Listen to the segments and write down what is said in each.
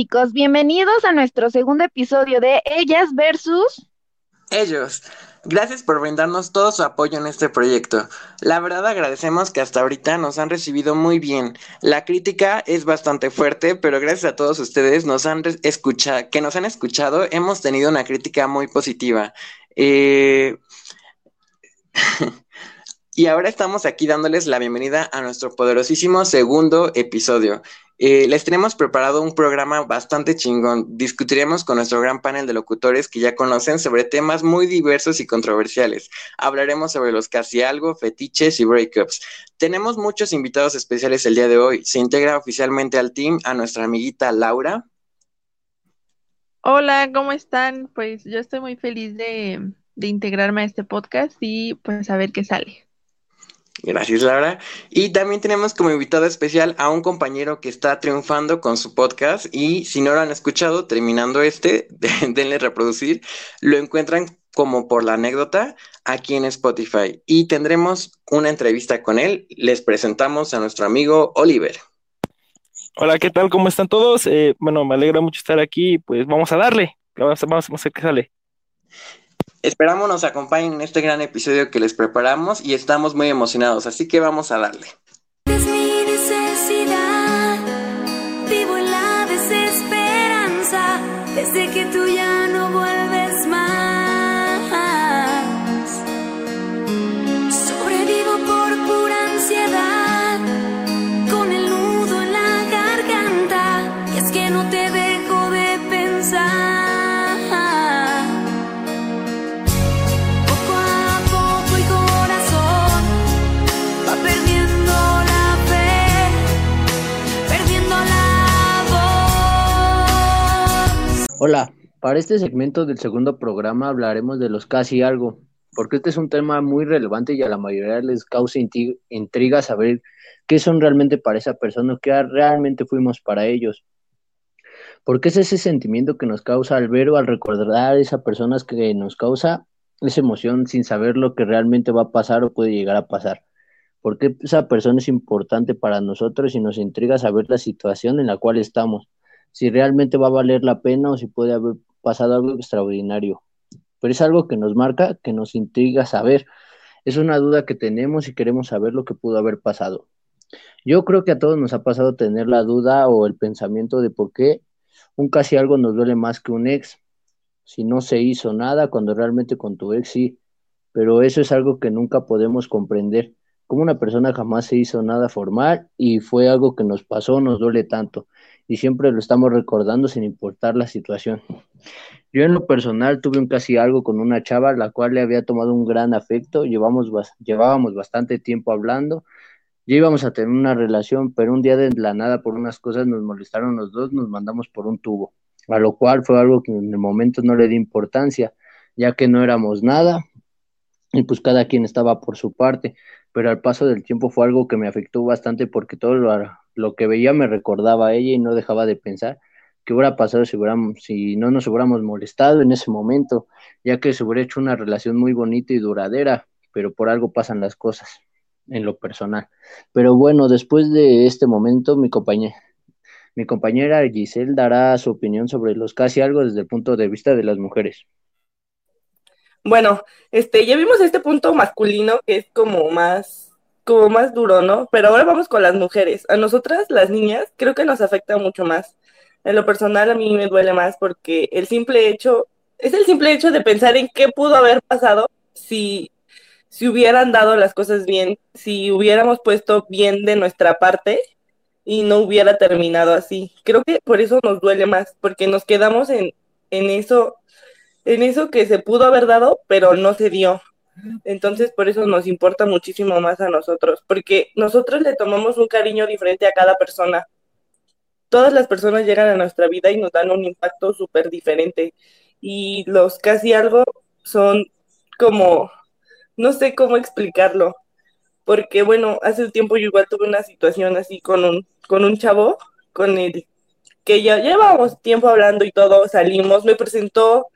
Chicos, bienvenidos a nuestro segundo episodio de Ellas versus Ellos. Gracias por brindarnos todo su apoyo en este proyecto. La verdad agradecemos que hasta ahorita nos han recibido muy bien. La crítica es bastante fuerte, pero gracias a todos ustedes nos han escuchado, que nos han escuchado, hemos tenido una crítica muy positiva. Eh... y ahora estamos aquí dándoles la bienvenida a nuestro poderosísimo segundo episodio. Eh, les tenemos preparado un programa bastante chingón. Discutiremos con nuestro gran panel de locutores que ya conocen sobre temas muy diversos y controversiales. Hablaremos sobre los casi algo, fetiches y breakups. Tenemos muchos invitados especiales el día de hoy. Se integra oficialmente al team a nuestra amiguita Laura. Hola, ¿cómo están? Pues yo estoy muy feliz de, de integrarme a este podcast y pues a ver qué sale. Gracias, Laura. Y también tenemos como invitado especial a un compañero que está triunfando con su podcast y si no lo han escuchado, terminando este, denle reproducir, lo encuentran como por la anécdota aquí en Spotify y tendremos una entrevista con él. Les presentamos a nuestro amigo Oliver. Hola, ¿qué tal? ¿Cómo están todos? Eh, bueno, me alegra mucho estar aquí, pues vamos a darle, vamos, vamos a ver qué sale. Esperamos nos acompañen en este gran episodio que les preparamos y estamos muy emocionados, así que vamos a darle. Es mi necesidad, vivo en la desesperanza, desde que tú ya Hola, para este segmento del segundo programa hablaremos de los casi algo, porque este es un tema muy relevante y a la mayoría les causa intriga saber qué son realmente para esa persona, qué realmente fuimos para ellos. Porque es ese sentimiento que nos causa al ver o al recordar a esa persona que nos causa esa emoción sin saber lo que realmente va a pasar o puede llegar a pasar. Porque esa persona es importante para nosotros y nos intriga saber la situación en la cual estamos si realmente va a valer la pena o si puede haber pasado algo extraordinario. Pero es algo que nos marca, que nos intriga saber. Es una duda que tenemos y queremos saber lo que pudo haber pasado. Yo creo que a todos nos ha pasado tener la duda o el pensamiento de por qué un casi algo nos duele más que un ex. Si no se hizo nada cuando realmente con tu ex sí. Pero eso es algo que nunca podemos comprender. Como una persona jamás se hizo nada formal y fue algo que nos pasó, nos duele tanto y siempre lo estamos recordando sin importar la situación. Yo en lo personal tuve un casi algo con una chava, la cual le había tomado un gran afecto, llevamos, llevábamos bastante tiempo hablando, ya íbamos a tener una relación, pero un día de la nada por unas cosas nos molestaron los dos, nos mandamos por un tubo, a lo cual fue algo que en el momento no le di importancia, ya que no éramos nada y pues cada quien estaba por su parte, pero al paso del tiempo fue algo que me afectó bastante porque todo lo, lo que veía me recordaba a ella y no dejaba de pensar qué hubiera pasado si, si no nos hubiéramos molestado en ese momento, ya que se hubiera hecho una relación muy bonita y duradera, pero por algo pasan las cosas en lo personal. Pero bueno, después de este momento, mi compañera, mi compañera Giselle dará su opinión sobre los casi algo desde el punto de vista de las mujeres. Bueno, este, ya vimos este punto masculino que es como más como más duro, ¿no? Pero ahora vamos con las mujeres. A nosotras, las niñas, creo que nos afecta mucho más. En lo personal, a mí me duele más porque el simple hecho, es el simple hecho de pensar en qué pudo haber pasado si, si hubieran dado las cosas bien, si hubiéramos puesto bien de nuestra parte y no hubiera terminado así. Creo que por eso nos duele más, porque nos quedamos en, en eso, en eso que se pudo haber dado, pero no se dio. Entonces, por eso nos importa muchísimo más a nosotros, porque nosotros le tomamos un cariño diferente a cada persona. Todas las personas llegan a nuestra vida y nos dan un impacto súper diferente. Y los casi algo son como, no sé cómo explicarlo, porque bueno, hace un tiempo yo igual tuve una situación así con un, con un chavo, con el que ya llevábamos tiempo hablando y todo, salimos, me presentó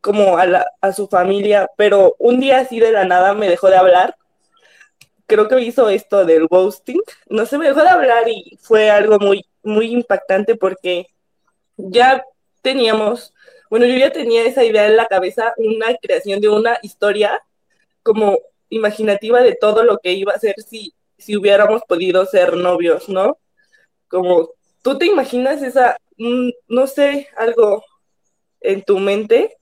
como a, la, a su familia, pero un día así de la nada me dejó de hablar. Creo que hizo esto del ghosting. No sé, me dejó de hablar y fue algo muy, muy impactante porque ya teníamos, bueno, yo ya tenía esa idea en la cabeza, una creación de una historia como imaginativa de todo lo que iba a ser si, si hubiéramos podido ser novios, ¿no? Como tú te imaginas esa, mm, no sé, algo en tu mente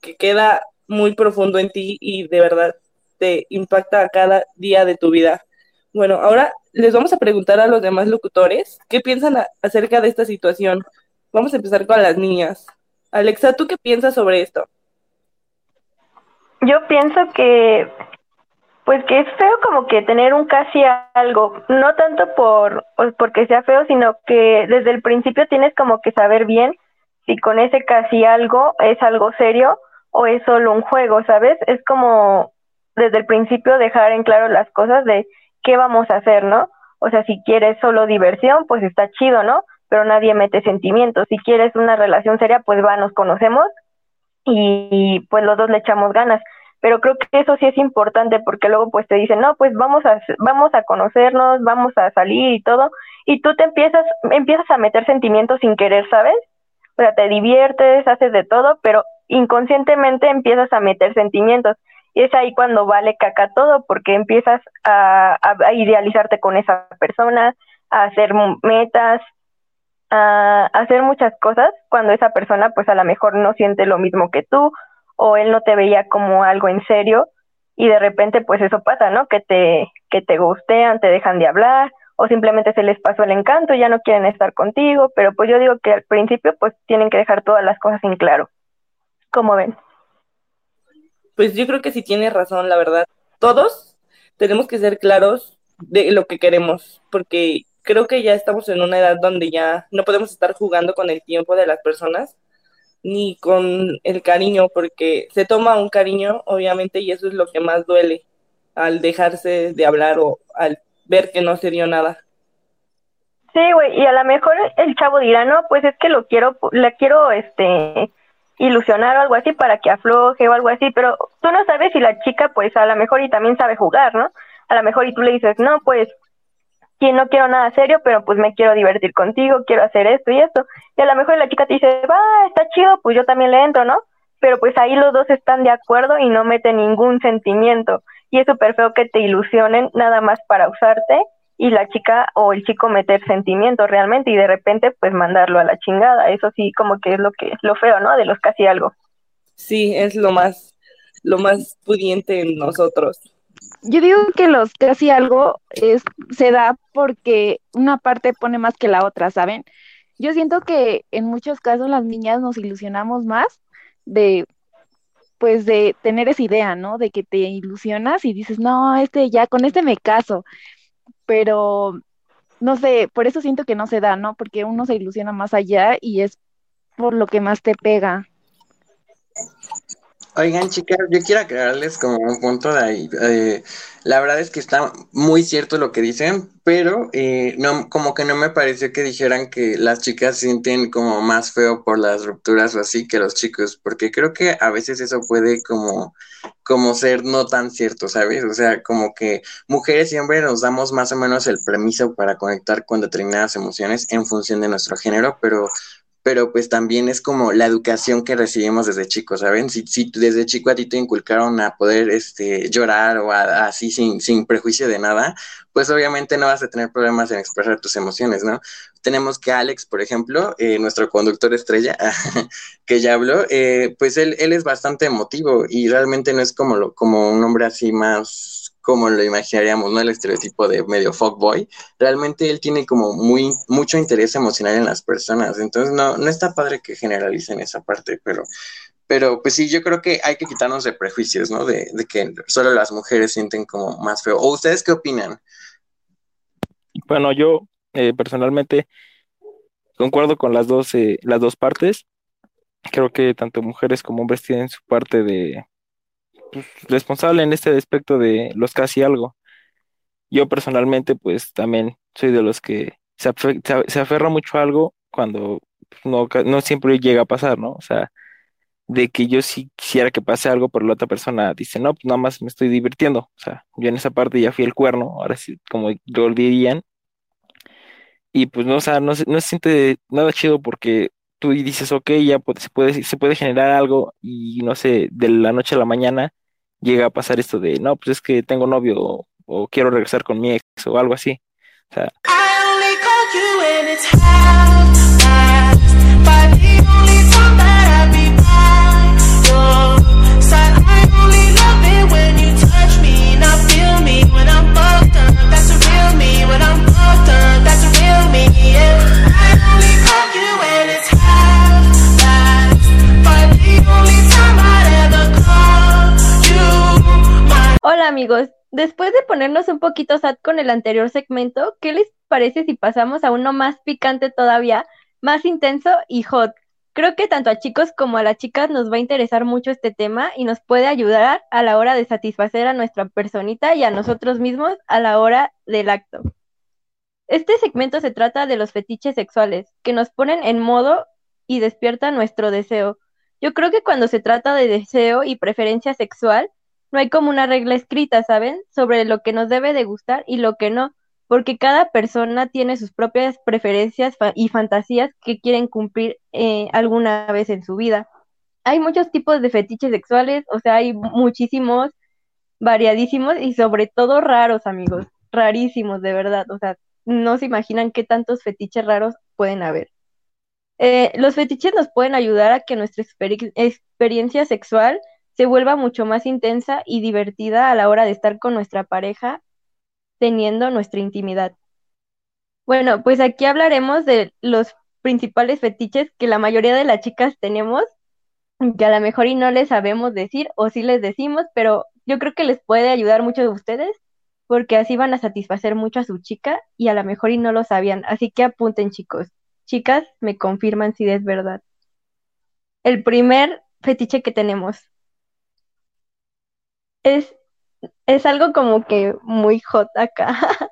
que queda muy profundo en ti y de verdad te impacta a cada día de tu vida. Bueno, ahora les vamos a preguntar a los demás locutores qué piensan acerca de esta situación. Vamos a empezar con las niñas. Alexa, ¿tú qué piensas sobre esto? Yo pienso que, pues que es feo como que tener un casi algo, no tanto por porque sea feo, sino que desde el principio tienes como que saber bien si con ese casi algo es algo serio o es solo un juego, ¿sabes? Es como desde el principio dejar en claro las cosas de qué vamos a hacer, ¿no? O sea, si quieres solo diversión, pues está chido, ¿no? Pero nadie mete sentimientos. Si quieres una relación seria, pues va, nos conocemos y, pues los dos le echamos ganas. Pero creo que eso sí es importante porque luego pues te dicen, no, pues vamos a, vamos a conocernos, vamos a salir y todo. Y tú te empiezas, empiezas a meter sentimientos sin querer, ¿sabes? O sea, te diviertes, haces de todo, pero inconscientemente empiezas a meter sentimientos. Y es ahí cuando vale caca todo, porque empiezas a, idealizarte con esa persona, a hacer metas, a hacer muchas cosas cuando esa persona pues a lo mejor no siente lo mismo que tú o él no te veía como algo en serio y de repente pues eso pasa, ¿no? Que te que te gustean, te dejan de hablar o simplemente se les pasó el encanto ya no quieren estar contigo, pero pues yo digo que al principio pues tienen que dejar todas las cosas en claro. ¿Cómo ven? Pues yo creo que sí tienes razón, la verdad. Todos tenemos que ser claros de lo que queremos, porque creo que ya estamos en una edad donde ya no podemos estar jugando con el tiempo de las personas ni con el cariño, porque se toma un cariño, obviamente, y eso es lo que más duele al dejarse de hablar o al ver que no se dio nada. Sí, güey, y a lo mejor el chavo dirá, no, pues es que lo quiero, la quiero, este, ilusionar o algo así para que afloje o algo así, pero tú no sabes si la chica pues a lo mejor y también sabe jugar, ¿no? A lo mejor y tú le dices, no, pues que no quiero nada serio, pero pues me quiero divertir contigo, quiero hacer esto y esto. Y a lo mejor la chica te dice, va, está chido, pues yo también le entro, ¿no? Pero pues ahí los dos están de acuerdo y no meten ningún sentimiento. Y es súper feo que te ilusionen nada más para usarte y la chica o el chico meter sentimientos realmente y de repente pues mandarlo a la chingada. Eso sí como que es lo que lo feo, ¿no? De los casi algo. Sí, es lo más lo más pudiente en nosotros. Yo digo que los casi algo es se da porque una parte pone más que la otra, ¿saben? Yo siento que en muchos casos las niñas nos ilusionamos más de pues de tener esa idea, ¿no? De que te ilusionas y dices, no, este ya, con este me caso pero no sé, por eso siento que no se da, ¿no? Porque uno se ilusiona más allá y es por lo que más te pega. Oigan, chicas, yo quiero aclararles como un punto de ahí. Eh, la verdad es que está muy cierto lo que dicen, pero eh, no, como que no me pareció que dijeran que las chicas sienten como más feo por las rupturas o así que los chicos, porque creo que a veces eso puede como, como ser no tan cierto, ¿sabes? O sea, como que mujeres hombres nos damos más o menos el permiso para conectar con determinadas emociones en función de nuestro género, pero pero pues también es como la educación que recibimos desde chicos, ¿saben? Si, si desde chico a ti te inculcaron a poder este, llorar o así sin, sin prejuicio de nada, pues obviamente no vas a tener problemas en expresar tus emociones, ¿no? Tenemos que Alex, por ejemplo, eh, nuestro conductor estrella, que ya habló, eh, pues él, él es bastante emotivo y realmente no es como, lo, como un hombre así más como lo imaginaríamos, ¿no? El estereotipo de medio fuckboy. Realmente él tiene como muy, mucho interés emocional en las personas. Entonces, no, no está padre que generalicen esa parte, pero, pero pues sí, yo creo que hay que quitarnos de prejuicios, ¿no? De, que solo las mujeres sienten como más feo. ¿O ustedes qué opinan? Bueno, yo eh, personalmente concuerdo con las dos, eh, las dos partes. Creo que tanto mujeres como hombres tienen su parte de, pues, responsable en este aspecto de los casi algo. Yo personalmente, pues también soy de los que se, se, aferra mucho a algo cuando pues, no, no siempre llega a pasar, ¿no? O sea, de que yo sí quisiera que pase algo, pero la otra persona dice, no, pues nada más me estoy divirtiendo. O sea, yo en esa parte ya fui el cuerno, ahora sí, como lo dirían. y pues no, o sea, no, no se siente nada chido porque tú dices, ok, ya se puede, se puede generar algo y no sé, de la noche a la mañana llega a pasar esto de, no, pues es que tengo novio o, quiero regresar con mi ex o algo así. O sea, Hola amigos, después de ponernos un poquito sad con el anterior segmento, ¿qué les parece si pasamos a uno más picante todavía, más intenso y hot? Creo que tanto a chicos como a las chicas nos va a interesar mucho este tema y nos puede ayudar a la hora de satisfacer a nuestra personita y a nosotros mismos a la hora del acto. Este segmento se trata de los fetiches sexuales, que nos ponen en modo y despiertan nuestro deseo. Yo creo que cuando se trata de deseo y preferencia sexual, no hay como una regla escrita, ¿saben? Sobre lo que nos debe de gustar y lo que no, porque cada persona tiene sus propias preferencias y fantasías que quieren cumplir eh, alguna vez en su vida. Hay muchos tipos de fetiches sexuales, o sea, hay muchísimos, variadísimos y sobre todo raros, amigos, rarísimos, de verdad, o sea, no se imaginan qué tantos fetiches raros pueden haber. Eh, los fetiches nos pueden ayudar a que nuestra experi- experiencia sexual se vuelva mucho más intensa y divertida a la hora de estar con nuestra pareja teniendo nuestra intimidad. Bueno, pues aquí hablaremos de los principales fetiches que la mayoría de las chicas tenemos, que a lo mejor y no les sabemos decir o sí les decimos, pero yo creo que les puede ayudar mucho a ustedes porque así van a satisfacer mucho a su chica y a lo mejor y no lo sabían. Así que apunten, chicos. Chicas, me confirman si es verdad. El primer fetiche que tenemos es, es algo como que muy hot acá.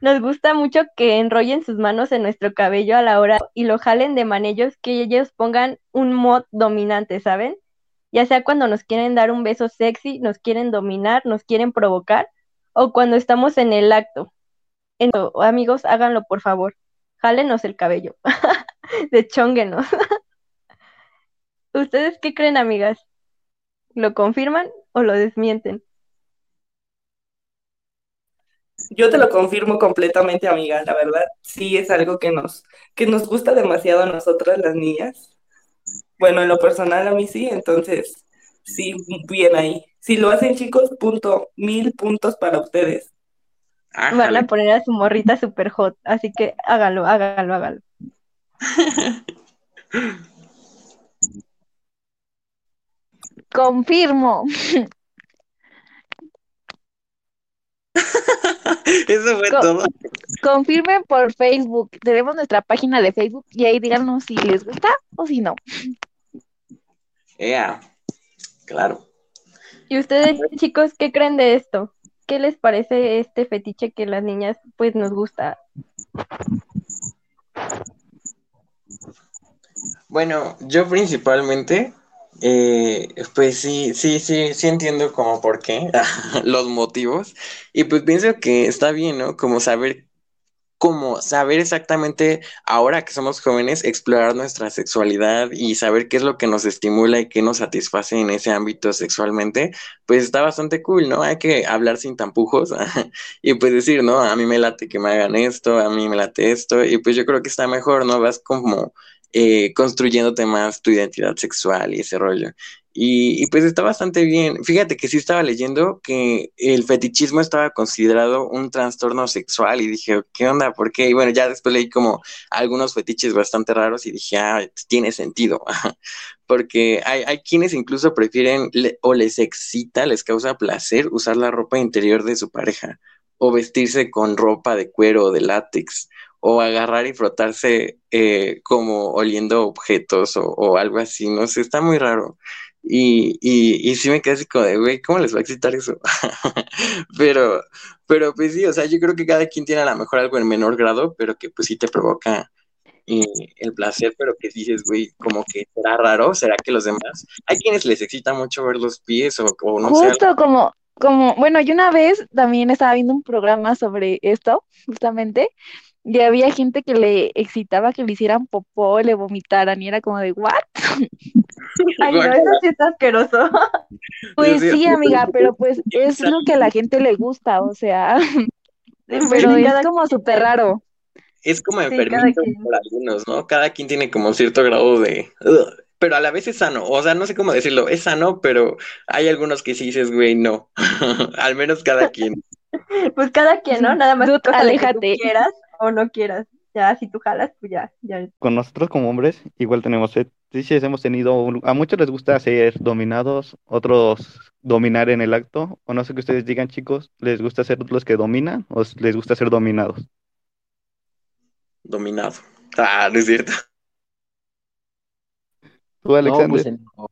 Nos gusta mucho que enrollen sus manos en nuestro cabello a la hora y lo jalen de manellos que ellos pongan un mod dominante, ¿saben? Ya sea cuando nos quieren dar un beso sexy, nos quieren dominar, nos quieren provocar, o cuando estamos en el acto. En- amigos, háganlo por favor. Jálenos el cabello. Deschónguenos. ¿Ustedes qué creen, amigas? ¿Lo confirman o lo desmienten? Yo te lo confirmo completamente, amiga, la verdad, sí es algo que nos, que nos gusta demasiado a nosotras las niñas. Bueno, en lo personal a mí sí, entonces sí, bien ahí. Si lo hacen chicos, punto, mil puntos para ustedes. Van a poner a su morrita super hot, así que hágalo, hágalo, hágalo. Confirmo. Eso fue Co- todo. Confirmen por Facebook. Tenemos nuestra página de Facebook y ahí díganos si les gusta o si no. Ea, claro. ¿Y ustedes, chicos, qué creen de esto? ¿Qué les parece este fetiche que las niñas pues nos gusta? Bueno, yo principalmente, eh, pues sí, sí, sí, sí entiendo como por qué, los motivos, y pues pienso que está bien, ¿no? Como saber, como saber exactamente, ahora que somos jóvenes, explorar nuestra sexualidad y saber qué es lo que nos estimula y qué nos satisface en ese ámbito sexualmente, pues está bastante cool, ¿no? Hay que hablar sin tampujos y pues decir, ¿no? A mí me late que me hagan esto, a mí me late esto, y pues yo creo que está mejor, ¿no? Vas como eh, construyéndote más tu identidad sexual y ese rollo. Y, pues está bastante bien. Fíjate que sí estaba leyendo que el fetichismo estaba considerado un trastorno sexual y dije, ¿qué onda? ¿Por qué? Y bueno, ya después leí como algunos fetiches bastante raros y dije, ah, tiene sentido. Porque hay, quienes incluso prefieren o les excita, les causa placer usar la ropa interior de su pareja o vestirse con ropa de cuero o de látex o agarrar y frotarse eh, como oliendo objetos o, o, algo así, no sé, está muy raro. Y, y, y sí me quedé así como de, güey, ¿cómo les va a excitar eso? pero, pero pues sí, o sea, yo creo que cada quien tiene a lo mejor algo en menor grado, pero que pues sí te provoca eh, el placer, pero que dices, güey, como que será raro, será que los demás, hay quienes les excita mucho ver los pies o, o no Justo sé. Justo como, como, bueno, yo una vez también estaba viendo un programa sobre esto, justamente, Y había gente que le excitaba que le hicieran popó, le vomitaran y era como de, ¿what? Ay, no, eso sí está asqueroso. Pues sí, amiga, pero pues es lo que a la gente le gusta, o sea, pero Sí, es como súper raro. Es como enfermito por algunos, ¿no? Cada quien tiene como cierto grado de... Pero a la vez es sano. O sea, no sé cómo decirlo. Es sano, pero hay algunos que sí dices, güey, no. Al menos cada quien. Pues cada quien, ¿no? Nada más Dude, de que tú aléjate. quieras o no quieras. Ya, si tú jalas, pues ya, ya. Con nosotros como hombres, igual tenemos fetiches, hemos tenido, un- a muchos les gusta ser dominados, otros dominar en el acto, o no sé qué ustedes digan, chicos, ¿les gusta ser los que dominan o les gusta ser dominados? Dominado. Ah, no es cierto. Tú, No, Alexander, pues en lo,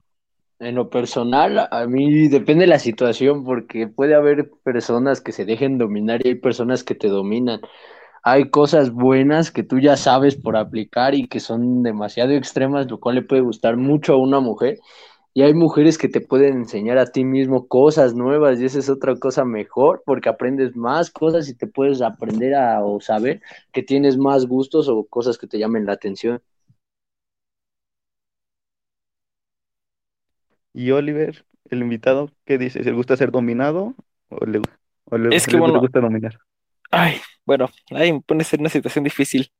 en lo personal, a mí depende de la situación, porque puede haber personas que se dejen dominar y hay personas que te dominan. Hay cosas buenas que tú ya sabes por aplicar y que son demasiado extremas, lo cual le puede gustar mucho a una mujer. Y hay mujeres que te pueden enseñar a ti mismo cosas nuevas y esa es otra cosa mejor porque aprendes más cosas y te puedes aprender a o saber que tienes más gustos o cosas que te llamen la atención. y Oliver, el invitado, ¿qué dices? ¿Le gusta ser dominado o le, o le- Es que le bueno- gusta dominar? Ay, bueno, ahí me pones en una situación difícil.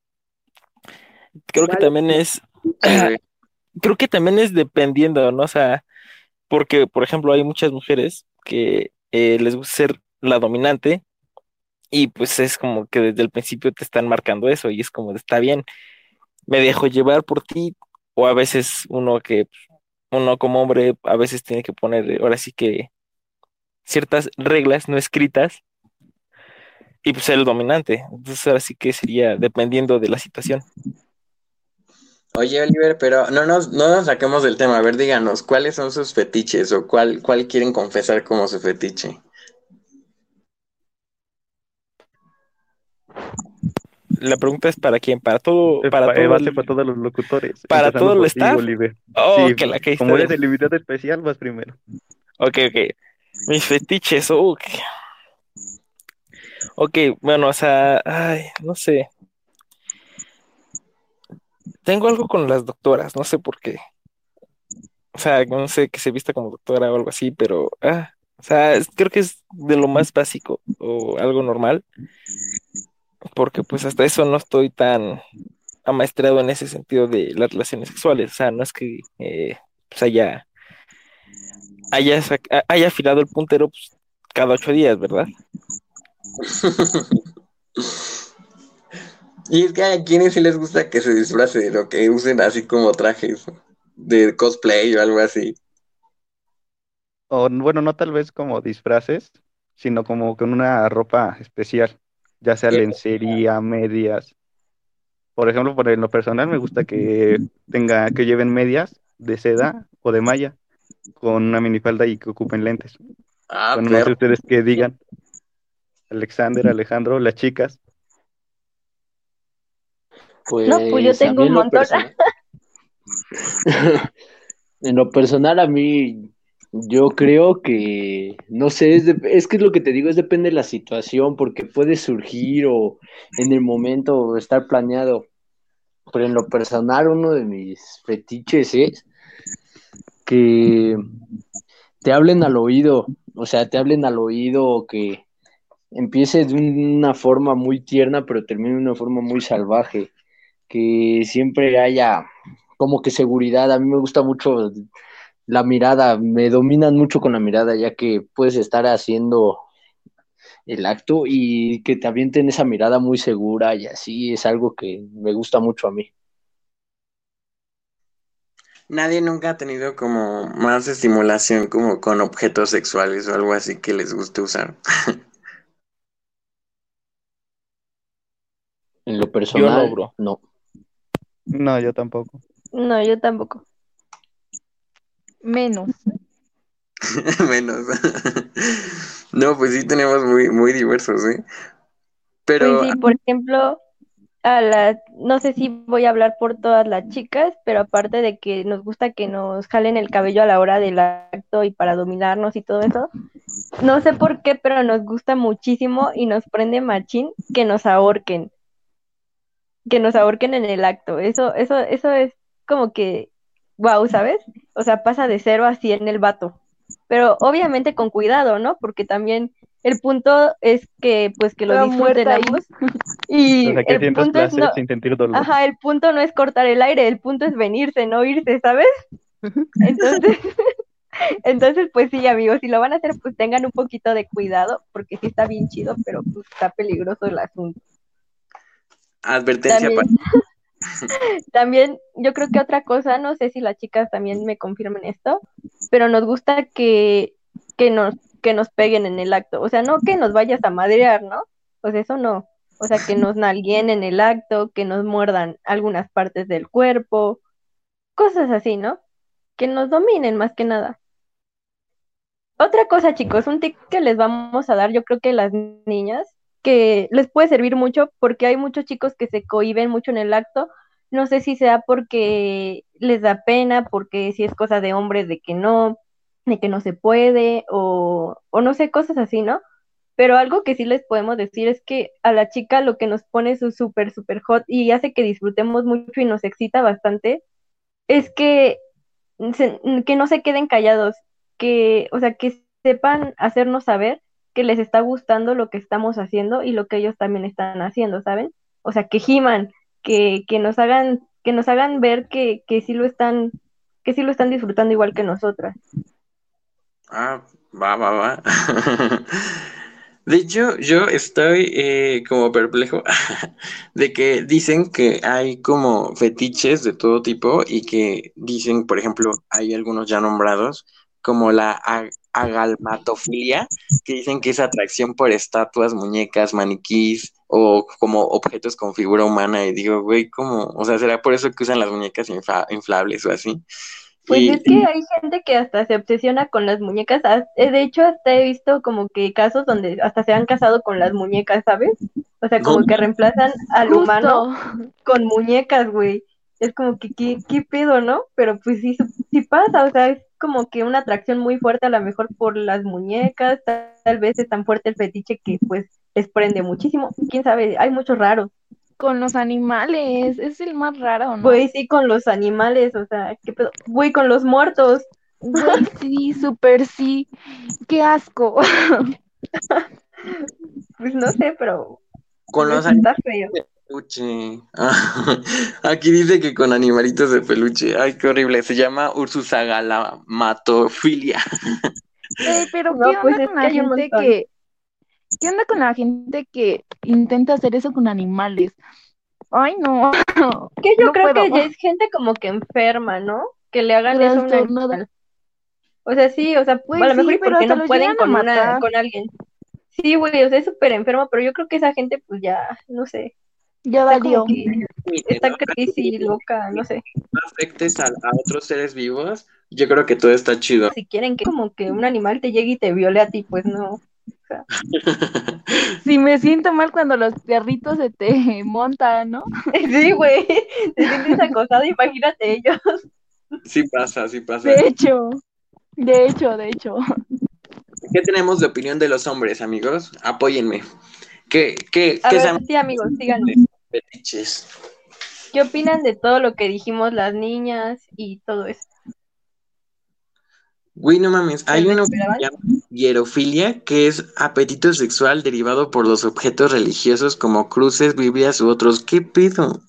Creo que también es, creo que también es dependiendo, ¿no? O sea, porque, por ejemplo, hay muchas mujeres que eh, les gusta ser la dominante y pues es como que desde el principio te están marcando eso y es como, está bien, me dejo llevar por ti o a veces uno que, uno como hombre, a veces tiene que poner, ahora sí que ciertas reglas no escritas y pues ser el dominante. Entonces ahora sí que sería dependiendo de la situación. Oye, Oliver, pero no nos, no nos saquemos del tema. A ver, díganos, ¿cuáles son sus fetiches o cuál, cuál quieren confesar como su fetiche? La pregunta es para quién, para todo, para pa- eh, todo va a ser el- para todos los locutores. para todo el staff. Oliver. Oh, Sí, que la que como está eres el invitado especial, vas primero. Ok, ok. Mis fetiches, ok. Ok, bueno, o sea, ay, no sé. Tengo algo con las doctoras, no sé por qué. O sea, no sé que se vista como doctora o algo así, pero, ah, o sea, creo que es de lo más básico o algo normal, porque pues hasta eso no estoy tan amaestrado en ese sentido de las relaciones sexuales. O sea, no es que eh, pues haya, haya afilado el puntero pues, cada ocho días, ¿verdad? Y es que a quienes sí les gusta que se disfracen o que usen así como trajes de cosplay o algo así. O bueno, no tal vez como disfraces, sino como con una ropa especial, ya sea lencería, medias. Por ejemplo, por en lo personal me gusta que tenga, que lleven medias de seda o de malla con una minifalda y que ocupen lentes. Ah, Bueno, no sé ustedes qué digan. Alexander, Alejandro, las chicas. Pues, No, pues yo a tengo un montón. en lo personal, a mí, yo creo que, no sé, es, de- es que es lo que te digo, es depende de la situación, porque puede surgir o en el momento o estar planeado. Pero en lo personal, uno de mis fetiches es que te hablen al oído, o sea, te hablen al oído o que empiece de una forma muy tierna, pero termine de una forma muy salvaje que siempre haya como que seguridad. A mí me gusta mucho la mirada, me dominan mucho con la mirada, ya que puedes estar haciendo el acto y que te avienten esa mirada muy segura y así es algo que me gusta mucho a mí. Nadie nunca ha tenido como más estimulación como con objetos sexuales o algo así que les guste usar. En lo personal, no. No, yo tampoco. No, yo tampoco. Menos. Menos. No, pues sí tenemos muy, muy diversos, ¿eh? Pero Pues sí, por ejemplo, a las, no sé si voy a hablar por todas las chicas, pero aparte de que nos gusta que nos jalen el cabello a la hora del acto y para dominarnos y todo eso, no sé por qué, pero nos gusta muchísimo y nos prende machín que nos ahorquen. Que nos ahorquen en el acto. Eso, eso, eso es como que, wow, ¿sabes? O sea, pasa de cero a cien el vato. Pero obviamente con cuidado, ¿no? Porque también el punto es que, pues, que lo Toda disfruten ambos. Y O sea, que el punto es no, sin sentir dolor. Ajá, el punto no es cortar el aire, el punto es venirse, no irse, ¿sabes? Entonces, entonces, pues sí, amigos, si lo van a hacer, pues tengan un poquito de cuidado, porque sí está bien chido, pero pues está peligroso el asunto. Advertencia También, para... también, yo creo que otra cosa, no sé si las chicas también me confirmen esto, pero nos gusta que, que nos, que nos peguen en el acto, o sea, no que nos vayas a madrear, ¿no? Pues eso no. O sea, que nos nalguen en el acto, que nos muerdan algunas partes del cuerpo, cosas así, ¿no? Que nos dominen más que nada. Otra cosa, chicos, un tip que les vamos a dar, yo creo que las niñas, que les puede servir mucho porque hay muchos chicos que se cohíben mucho en el acto. No sé si sea porque les da pena, porque si es cosa de hombres de que no, de que no se puede, o, o no sé, cosas así, ¿no? Pero algo que sí les podemos decir es que a la chica lo que nos pone su súper, súper hot y hace que disfrutemos mucho y nos excita bastante es que, que no se queden callados, que, o sea, que sepan hacernos saber que les está gustando lo que estamos haciendo y lo que ellos también están haciendo, ¿saben? O sea, que giman, que, que nos hagan, que nos hagan ver que, que sí lo están, que sí lo están disfrutando igual que nosotras. Ah, va, va, va. De hecho, yo estoy eh, como perplejo de que dicen que hay como fetiches de todo tipo y que dicen, por ejemplo, hay algunos ya nombrados como la agalmatofilia, que dicen que es atracción por estatuas, muñecas, maniquís o como objetos con figura humana. Y digo, güey, ¿cómo? O sea, ¿será por eso que usan las muñecas infla- inflables o así? Pues Y- es que hay gente que hasta se obsesiona con las muñecas. Eh, De hecho, hasta he visto como que casos donde hasta se han casado con las muñecas, ¿sabes? O sea, como No. que reemplazan al Justo. humano con muñecas, güey. Es como que, ¿qué, qué pedo, no? Pero pues sí, sí pasa, o sea, es como que una atracción muy fuerte a lo mejor por las muñecas, tal, tal vez es tan fuerte el fetiche que pues les prende muchísimo. Quién sabe, hay muchos raros. Con los animales, es el más raro, ¿no? Güey, sí, con los animales, o sea, ¿qué pedo? Güey, con los muertos. Güey, sí, súper sí. Qué asco. Pues no sé, pero con los pues, está feo. Peluche. Ah, aquí dice que con animalitos de peluche. Ay, qué horrible. Se llama Ursusagalamatofilia. Güey, pero No, ¿qué pues onda con la gente que... ¿Qué onda con la gente que intenta hacer eso con animales? Ay, no. Que yo No creo puedo. que ya es gente como que enferma, ¿no? Que le hagan eso a un Trastornada. animal. O sea, sí, o sea, Güey, a lo mejor sí, y pero porque no pueden con una, matar. con alguien. Sí, güey, o sea, es súper enfermo, pero yo creo que esa gente, pues ya, no sé, Ya valió. está ¿no? crazy, loca, no sé. No afectes a, a otros seres vivos. Yo creo que todo está chido. Si quieren que como que un animal te llegue y te viole a ti, pues no. Si me siento mal cuando los perritos se te montan, ¿no? Sí, güey, te sientes acosada, imagínate ellos. Sí pasa, sí pasa. De hecho, de hecho, de hecho. ¿Qué tenemos de opinión de los hombres, amigos? Apóyenme. ¿Qué, qué, A qué ver, sí, amigos, síganme. Fetiches? ¿Qué opinan de todo lo que dijimos las niñas y todo eso? Güey, no mames, hay ¿Se uno que se esperaban? llama hierofilia, que es apetito sexual derivado por los objetos religiosos como cruces, biblias u otros. ¿Qué pedo?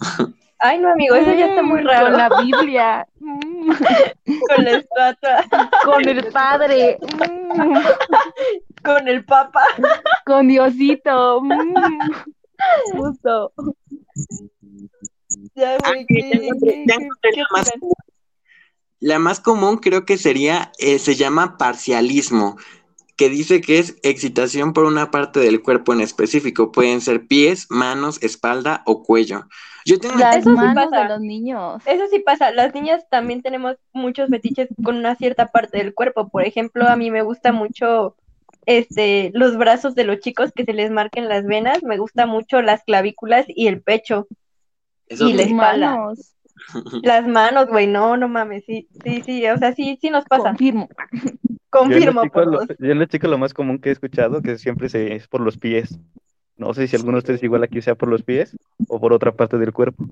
Ay, no, amigo, eso ya está muy Mm, raro. Con la Biblia. Mm, Con la estatua, Con el Padre. Mm, con el papa. Con Diosito. Justo. Ya, güey, que ¿qué, ya encontré- qué- ya qué- encontré qué la más común. Creo que sería, eh, se llama parcialismo, que dice que es excitación por una parte del cuerpo en específico. Pueden ser pies, manos, espalda o cuello. Yo tengo Las Eso sí manos pasa. de los niños. Eso sí pasa, las niñas también tenemos muchos fetiches con una cierta parte del cuerpo. Por ejemplo, a mí me gusta mucho este los brazos de los chicos que se les marquen las venas, me gusta mucho las clavículas y el pecho, eso y la espalda. manos. las manos, güey, no, no mames, sí, sí, sí, o sea, sí, sí nos pasa. Confirmo. Yo en los Confirmo chicos por lo, dos. yo en los chicos lo más común que he escuchado que siempre se, es por los pies. No sé si alguno de ustedes igual aquí sea por los pies o por otra parte del cuerpo.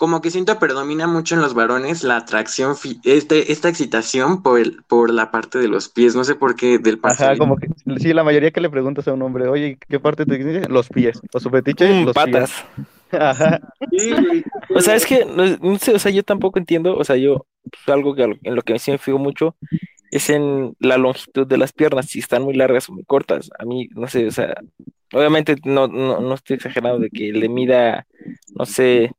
Como que siento predomina mucho en los varones la atracción, este, esta excitación por, el, por la parte de los pies, no sé por qué, del Ajá, pastel. como que sí, la mayoría que le preguntas a un hombre, oye, ¿qué parte te dice? Los pies. O su fetiche, Mm, los patas. pies. Ajá. Sí, güey. O sea, es que, no, no sé, o sea, yo tampoco entiendo, o sea, yo, pues, algo que, en lo que sí me fijo mucho es en la longitud de las piernas, si están muy largas o muy cortas. A mí, no sé, o sea, obviamente no, no, no estoy exagerado de que le mida, no sé,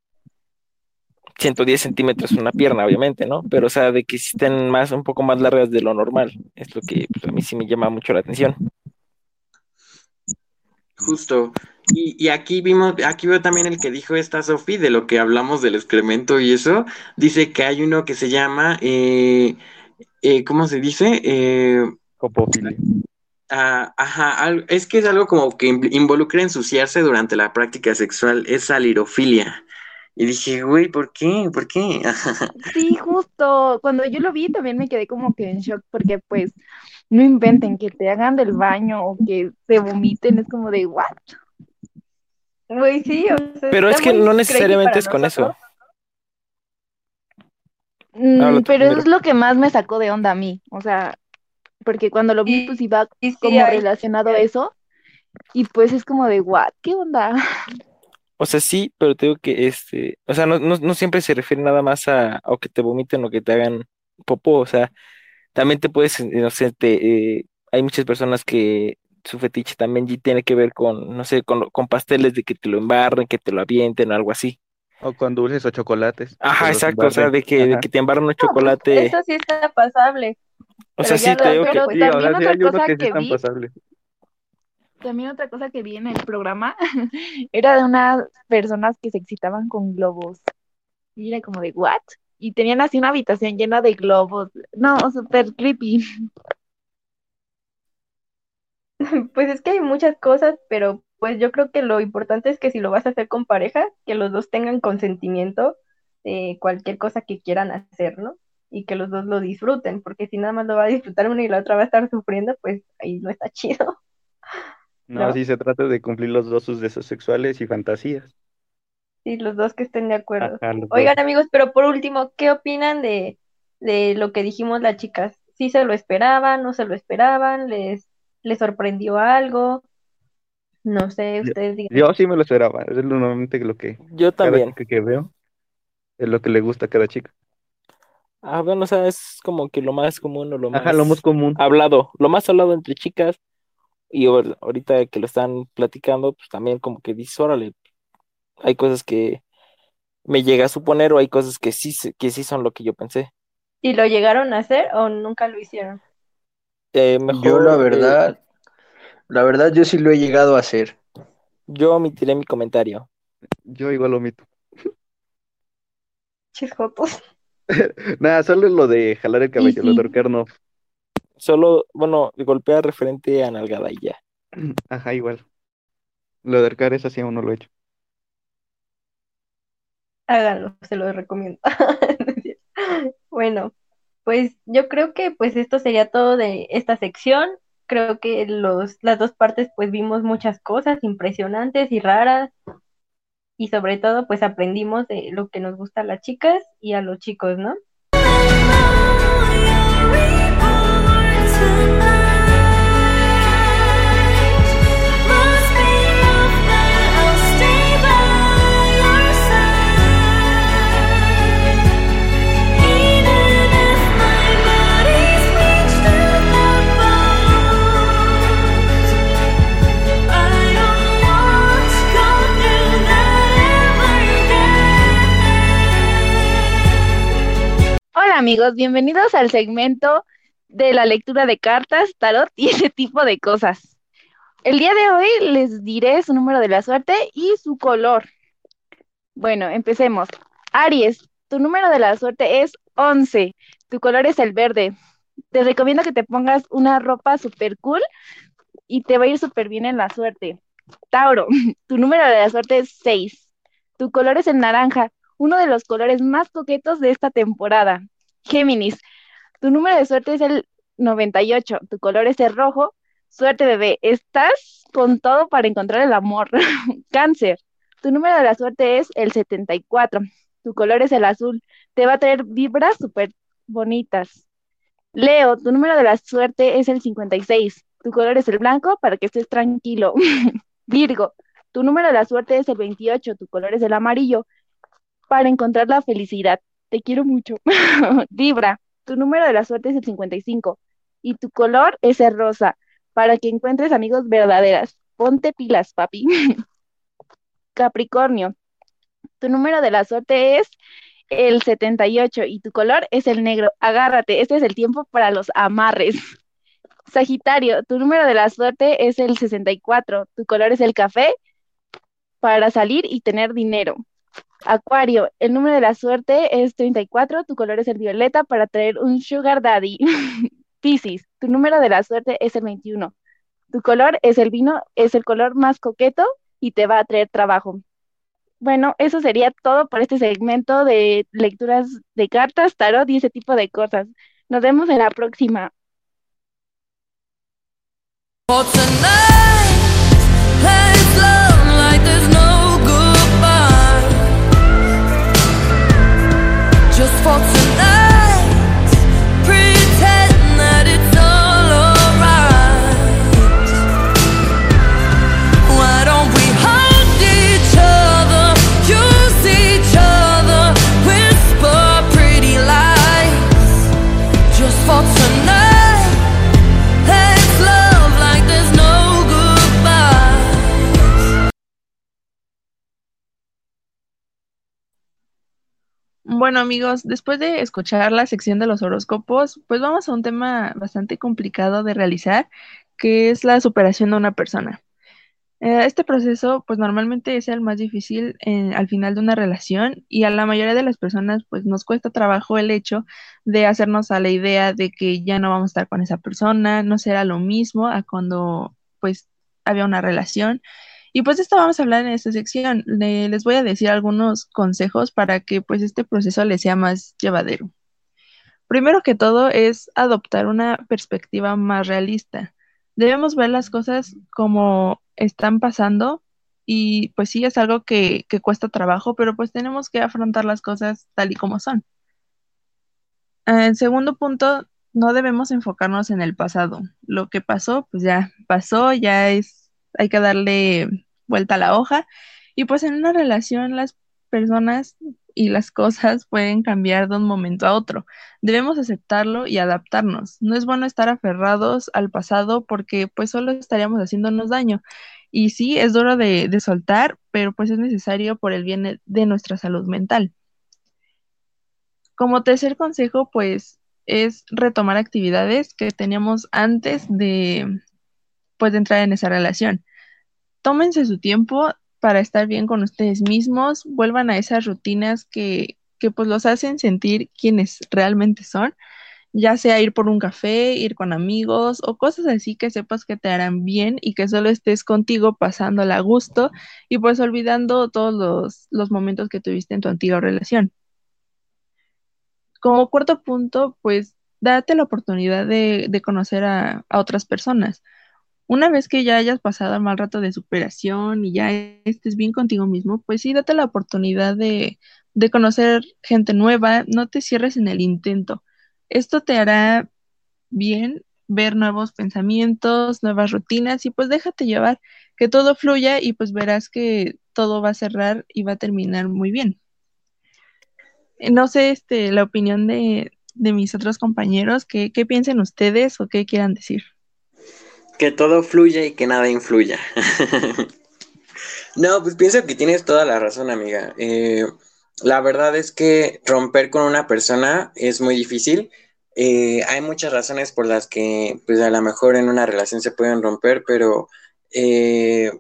110 centímetros una pierna, obviamente, ¿no? Pero, o sea, de que estén más, un poco más largas de lo normal, es lo que pues, a mí sí me llama mucho la atención. Justo. Y, y aquí vimos, aquí veo también el que dijo esta Sofi de lo que hablamos del excremento y eso. Dice que hay uno que se llama, eh, eh, ¿cómo se dice? Eh, Copofilia. ah, ajá, al- es que es algo como que involucra ensuciarse durante la práctica sexual, es alirofilia. Y dije, güey, ¿por qué? ¿Por qué? Sí, justo. Cuando yo lo vi también me quedé como que en shock porque pues no inventen que te hagan del baño o que te vomiten, es como de what? Güey, sí, o sea, Pero es que no necesariamente es con eso. Mm, pero primero. es lo que más me sacó de onda a mí, o sea, porque cuando lo vi pues iba como relacionado a eso y pues es como de what, ¿qué onda? O sea, sí, pero te digo que este, o sea, no, no, no siempre se refiere nada más a, o que te vomiten o que te hagan popó, o sea, también te puedes, eh, no sé, te, eh, hay muchas personas que su fetiche también y tiene que ver con, no sé, con, con pasteles de que te lo embarren, que te lo avienten o algo así. O con dulces o chocolates. Ajá, exacto, o sea, embarren. de que, de Ajá. que te embarran un No, pues, chocolate, eso sí está pasable. o sea, pero sí, ya te lo- digo que, Pero Sí, o sea, también sí otra hay unos cosa que sí que están vi, pasables. También otra cosa que vi en el programa era de unas personas que se excitaban con globos. Y era como de what? Y tenían así una habitación llena de globos. No, súper creepy. Pues es que hay muchas cosas, pero pues yo creo que lo importante es que si lo vas a hacer con pareja, que los dos tengan consentimiento de cualquier cosa que quieran hacer, ¿no? Y que los dos lo disfruten, porque si nada más lo va a disfrutar uno y la otra va a estar sufriendo, pues ahí no está chido. No, ¿No? sí se trata de cumplir los dos sus deseos sexuales y fantasías. Sí, los dos que estén de acuerdo. Ajá, los dos. Oigan, amigos, pero por último, ¿qué opinan de, de lo que dijimos las chicas? ¿Sí se lo esperaban, no se lo esperaban? ¿Les, les sorprendió algo? No sé, ustedes digan. yo sí me lo esperaba. Es normalmente lo que yo cada también. chica que veo es lo que le gusta a cada chica. Ah, bueno, o sea, es como que lo más común o lo Ajá, lo más más común. hablado, lo más hablado entre chicas y ahor- ahorita que lo están platicando, pues también como que dices, órale, hay cosas que me llega a suponer o hay cosas que sí, se- que sí son lo que yo pensé. ¿Y lo llegaron a hacer o nunca lo hicieron? Eh, Yo mejor la eh, verdad, la verdad yo sí lo he llegado a hacer. yo omitiré mi comentario. Yo igual lo omito. Chisjotos. Nada, solo lo de jalar el cabello, lo sí, de ahorcar no. Solo, bueno, golpear referente a nalgada y ya. Ajá, igual. Lo de ahorcar es así, aún no lo he hecho. Háganlo, se lo recomiendo. Bueno, pues yo creo que pues esto sería todo de esta sección. Creo que los, las dos partes pues vimos muchas cosas impresionantes y raras y sobre todo pues aprendimos de lo que nos gusta a las chicas y a los chicos, ¿no? Amigos, bienvenidos al segmento de la lectura de cartas, tarot y ese tipo de cosas. El día de hoy les diré su número de la suerte y su color. Bueno, empecemos. Aries, tu número de la suerte es 11. Tu color es el verde. Te recomiendo que te pongas una ropa super cool y te va a ir súper bien en la suerte. Tauro, tu número de la suerte es 6. Tu color es el naranja, uno de los colores más coquetos de esta temporada. Géminis, tu número de suerte es el 98. Tu color es el rojo. Suerte, bebé. Estás con todo para encontrar el amor. Cáncer. Tu número de la suerte es el 74. Tu color es el azul. Te va a traer vibras súper bonitas. Leo, tu número de la suerte es el 56. Tu color es el blanco para que estés tranquilo. Virgo, tu número de la suerte es el 28. Tu color es el amarillo para encontrar la felicidad. Te quiero mucho. Libra, tu número de la suerte es el 55 y tu color es el rosa para que encuentres amigos verdaderas. Ponte pilas, papi. Capricornio, tu número de la suerte es el 78 y tu color es el negro. Agárrate, este es el tiempo para los amarres. Sagitario, tu número de la suerte es el 64, tu color es el café para salir y tener dinero. Acuario, el número de la suerte es 34, tu color es el violeta para traer un sugar daddy. Piscis, tu número de la suerte es el 21. Tu color es el vino, es el color más coqueto y te va a traer trabajo. Bueno, eso sería todo por este segmento de lecturas de cartas, tarot y ese tipo de cosas. Nos vemos en la próxima. fotos Bueno amigos, después de escuchar la sección de los horóscopos, pues vamos a un tema bastante complicado de realizar, que es la superación de una persona. Eh, este proceso, pues normalmente es el más difícil eh, al final de una relación y a la mayoría de las personas, pues nos cuesta trabajo el hecho de hacernos a la idea de que ya no vamos a estar con esa persona, no será lo mismo a cuando, pues, había una relación. Y pues de esto vamos a hablar en esta sección. Le- les voy a decir algunos consejos para que pues este proceso les sea más llevadero. Primero que todo es adoptar una perspectiva más realista. Debemos ver las cosas como están pasando y pues sí es algo que, que cuesta trabajo, pero pues tenemos que afrontar las cosas tal y como son. En segundo punto, no debemos enfocarnos en el pasado. Lo que pasó, pues ya pasó, ya es, hay que darle vuelta a la hoja. Y pues en una relación las personas y las cosas pueden cambiar de un momento a otro. Debemos aceptarlo y adaptarnos. No es bueno estar aferrados al pasado porque pues solo estaríamos haciéndonos daño. Y sí, es duro de, soltar, pero pues es necesario por el bien de nuestra salud mental. Como tercer consejo, pues es retomar actividades que teníamos antes de, pues, de entrar en esa relación. Tómense su tiempo para estar bien con ustedes mismos, vuelvan a esas rutinas que, que pues los hacen sentir quienes realmente son, ya sea ir por un café, ir con amigos o cosas así que sepas que te harán bien y que solo estés contigo pasándola a gusto y pues olvidando todos los, los momentos que tuviste en tu antigua relación. Como cuarto punto, pues date la oportunidad de, de conocer a, a otras personas. Una vez que ya hayas pasado mal rato de superación y ya estés bien contigo mismo, pues sí, date la oportunidad de, de conocer gente nueva, no te cierres en el intento. Esto te hará bien ver nuevos pensamientos, nuevas rutinas y pues déjate llevar, que todo fluya y pues verás que todo va a cerrar y va a terminar muy bien. Eh, No sé, este, la opinión de, de mis otros compañeros, ¿qué, qué piensen ustedes o qué quieran decir? Que todo fluya y que nada influya. No, pues pienso que tienes toda la razón, amiga. Eh, la verdad es que romper con una persona es muy difícil. Eh, hay muchas razones por las que, pues a lo mejor en una relación se pueden romper, pero eh,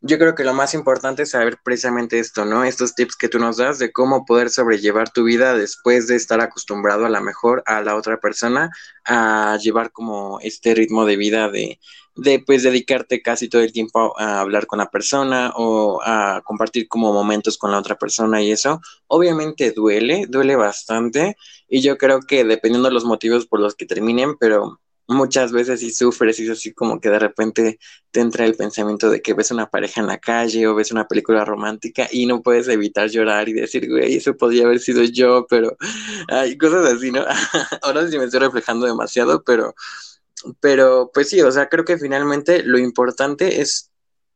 yo creo que lo más importante es saber precisamente esto, ¿no? Estos tips que tú nos das de cómo poder sobrellevar tu vida después de estar acostumbrado a lo mejor a la otra persona, a llevar como este ritmo de vida de, de pues dedicarte casi todo el tiempo a, hablar con la persona o a compartir como momentos con la otra persona y eso. Obviamente duele, duele bastante y yo creo que dependiendo de los motivos por los que terminen, pero muchas veces sí sufres y es así como que de repente te entra el pensamiento de que ves una pareja en la calle o ves una película romántica y no puedes evitar llorar y decir, güey, eso podría haber sido yo, pero hay cosas así, ¿no? Ahora sí me estoy reflejando demasiado, pero, pero pues sí, o sea, creo que finalmente lo importante es,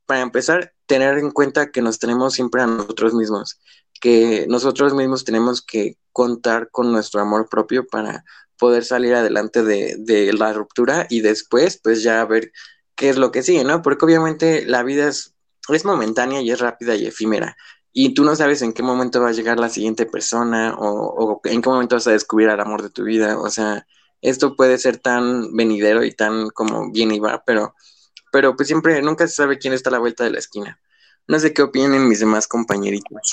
para empezar, tener en cuenta que nos tenemos siempre a nosotros mismos, que nosotros mismos tenemos que contar con nuestro amor propio para poder salir adelante de, de la ruptura y después pues ya ver qué es lo que sigue, ¿no? Porque obviamente la vida es, es momentánea y es rápida y efímera. Y tú no sabes en qué momento va a llegar la siguiente persona o, o en qué momento vas a descubrir el amor de tu vida. O sea, esto puede ser tan venidero y tan como bien y va, pero, pero pues siempre, nunca se sabe quién está a la vuelta de la esquina. No sé qué opinen mis demás compañeritos.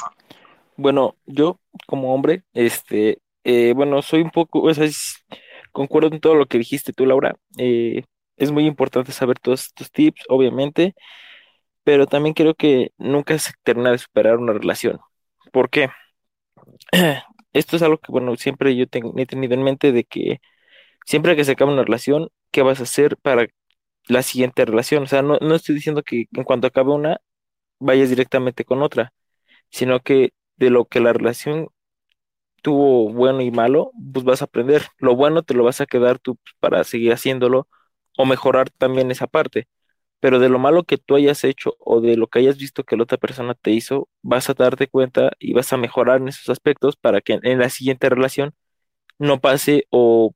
Bueno, yo como hombre, este, eh, bueno, soy un poco, o sea, concuerdo en todo lo que dijiste tú, Laura. Eh, es muy importante saber todos estos tips, obviamente, pero también creo que nunca se termina de superar una relación. ¿Por qué? Esto es algo que, bueno, siempre yo he tenido en mente de que siempre que se acaba una relación, ¿qué vas a hacer para la siguiente relación? O sea, no, no estoy diciendo que en cuanto acabe una, vayas directamente con otra, sino que de lo que la relación tuvo bueno y malo, pues vas a aprender. Lo bueno te lo vas a quedar tú para seguir haciéndolo o mejorar también esa parte. Pero de lo malo que tú hayas hecho o de lo que hayas visto que la otra persona te hizo, vas a darte cuenta y vas a mejorar en esos aspectos para que en la siguiente relación no pase o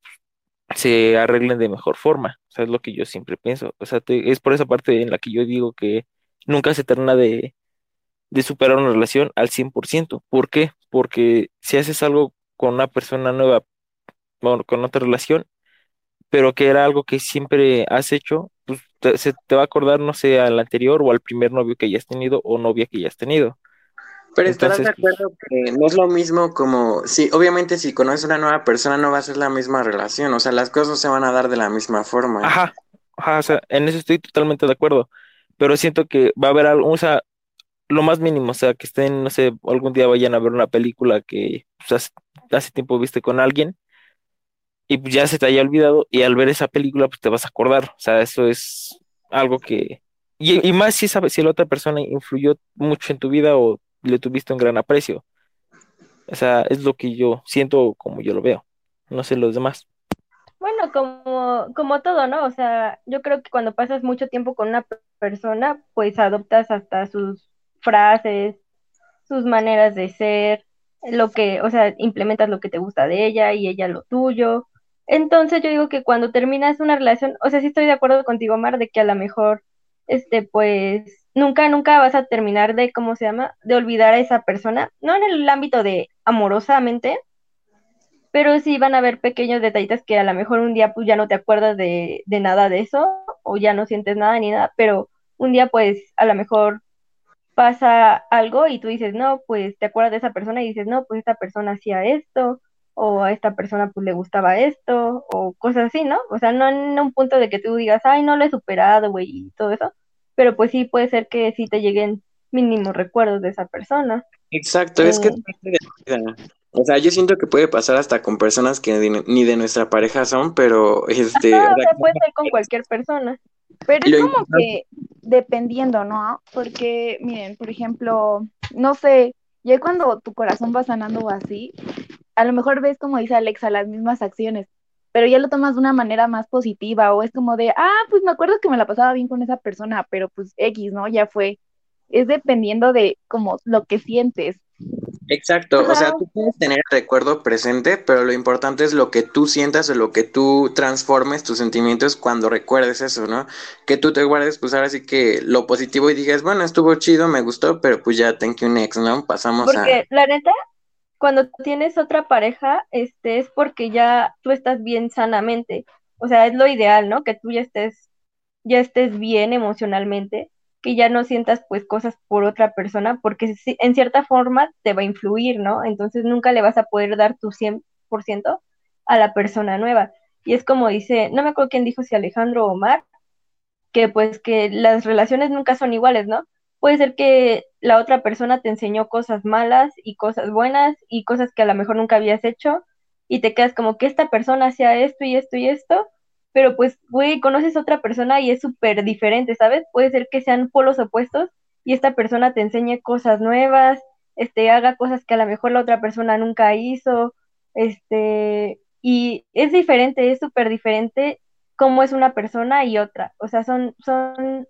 se arreglen de mejor forma. O sea, es lo que yo siempre pienso. O sea, te- es por esa parte en la que yo digo que nunca se termina de, de superar una relación al 100%. ¿Por qué? Porque si haces algo con una persona nueva, bueno, con otra relación, pero que era algo que siempre has hecho, pues te- se te va a acordar, no sé, al anterior o al primer novio que hayas tenido o novia que hayas tenido. Pero estarás de Entonces, pues, acuerdo que no es lo mismo como, sí, obviamente si conoces una nueva persona no va a ser la misma relación, o sea, las cosas no se van a dar de la misma forma. Ajá, ajá, o sea, en eso estoy totalmente de acuerdo, pero siento que va a haber algo, o sea, lo más mínimo, o sea, que estén, no sé, algún día vayan a ver una película que pues, hace, hace tiempo viste con alguien y pues, ya se te haya olvidado y al ver esa película pues te vas a acordar, o sea, eso es algo que, y, y más si sabes si la otra persona influyó mucho en tu vida o le tuviste un gran aprecio, o sea, es lo que yo siento como yo lo veo, no sé los demás. Bueno, como, como todo, ¿no? O sea, yo creo que cuando pasas mucho tiempo con una pe- persona, pues adoptas hasta sus frases, sus maneras de ser, lo que, o sea, implementas lo que te gusta de ella y ella lo tuyo. Entonces yo digo que cuando terminas una relación, o sea, sí estoy de acuerdo contigo, Mar, de que a lo mejor, este, pues, nunca, nunca vas a terminar de, ¿cómo se llama? De olvidar a esa persona, no en el ámbito de amorosamente, pero sí van a haber pequeños detallitos que a lo mejor un día pues ya no te acuerdas de, de nada de eso o ya no sientes nada ni nada, pero un día pues a lo mejor pasa algo y tú dices, no, pues te acuerdas de esa persona y dices, no, pues esta persona hacía esto o a esta persona pues le gustaba esto o cosas así, ¿no? O sea, no en un punto de que tú digas, ay, no lo he superado, güey, y todo eso, pero pues sí puede ser que sí te lleguen mínimos recuerdos de esa persona. Exacto, es que es Eh, parte de la vida. O sea, yo siento que puede pasar hasta con personas que ni, ni de nuestra pareja son, pero este, ajá, o sea, puede ser con cualquier persona. Pero es como que dependiendo, ¿no? Porque, miren, por ejemplo, no sé, ya cuando tu corazón va sanando o así, a lo mejor ves, como dice Alexa, las mismas acciones, pero ya lo tomas de una manera más positiva o es como de, ah, pues me acuerdo que me la pasaba bien con esa persona, pero pues X, ¿no? Ya fue. Es dependiendo de como lo que sientes. exacto, o sea, tú puedes tener el recuerdo presente, pero lo importante es lo que tú sientas o lo que tú transformes tus sentimientos cuando recuerdes eso, ¿no? Que tú te guardes, pues ahora sí que lo positivo y digas, bueno, estuvo chido, me gustó, pero pues ya thank you next, ¿no? Pasamos a... Porque la neta, cuando tienes otra pareja, este es porque ya tú estás bien sanamente. O sea, es lo ideal, ¿no? Que tú ya estés, ya estés bien emocionalmente, que ya no sientas pues cosas por otra persona, porque en cierta forma te va a influir, ¿no? Entonces nunca le vas a poder dar tu 100% a la persona nueva. Y es como dice, no me acuerdo quién dijo, si Alejandro o Omar, que pues que las relaciones nunca son iguales, ¿no? Puede ser que la otra persona te enseñó cosas malas y cosas buenas y cosas que a lo mejor nunca habías hecho y te quedas como que esta persona hacía esto y esto y esto pero pues, güey, conoces a otra persona y es súper diferente, ¿sabes? Puede ser que sean polos opuestos y esta persona te enseñe cosas nuevas, este, haga cosas que a lo mejor la otra persona nunca hizo, este, y es diferente, es súper diferente cómo es una persona y otra. O sea, son, son,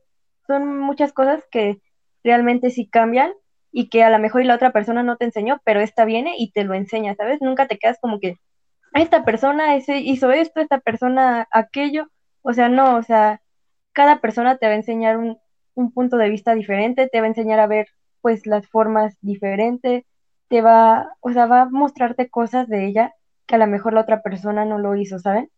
son muchas cosas que realmente sí cambian y que a lo mejor y la otra persona no te enseñó, pero esta viene y te lo enseña, ¿sabes? Nunca te quedas como que esta persona ese hizo esto, esta persona aquello. O sea, no, o sea, cada persona te va a enseñar un, un punto de vista diferente, te va a enseñar a ver pues las formas diferentes, te va, o sea, va a mostrarte cosas de ella que a lo mejor la otra persona no lo hizo, ¿saben?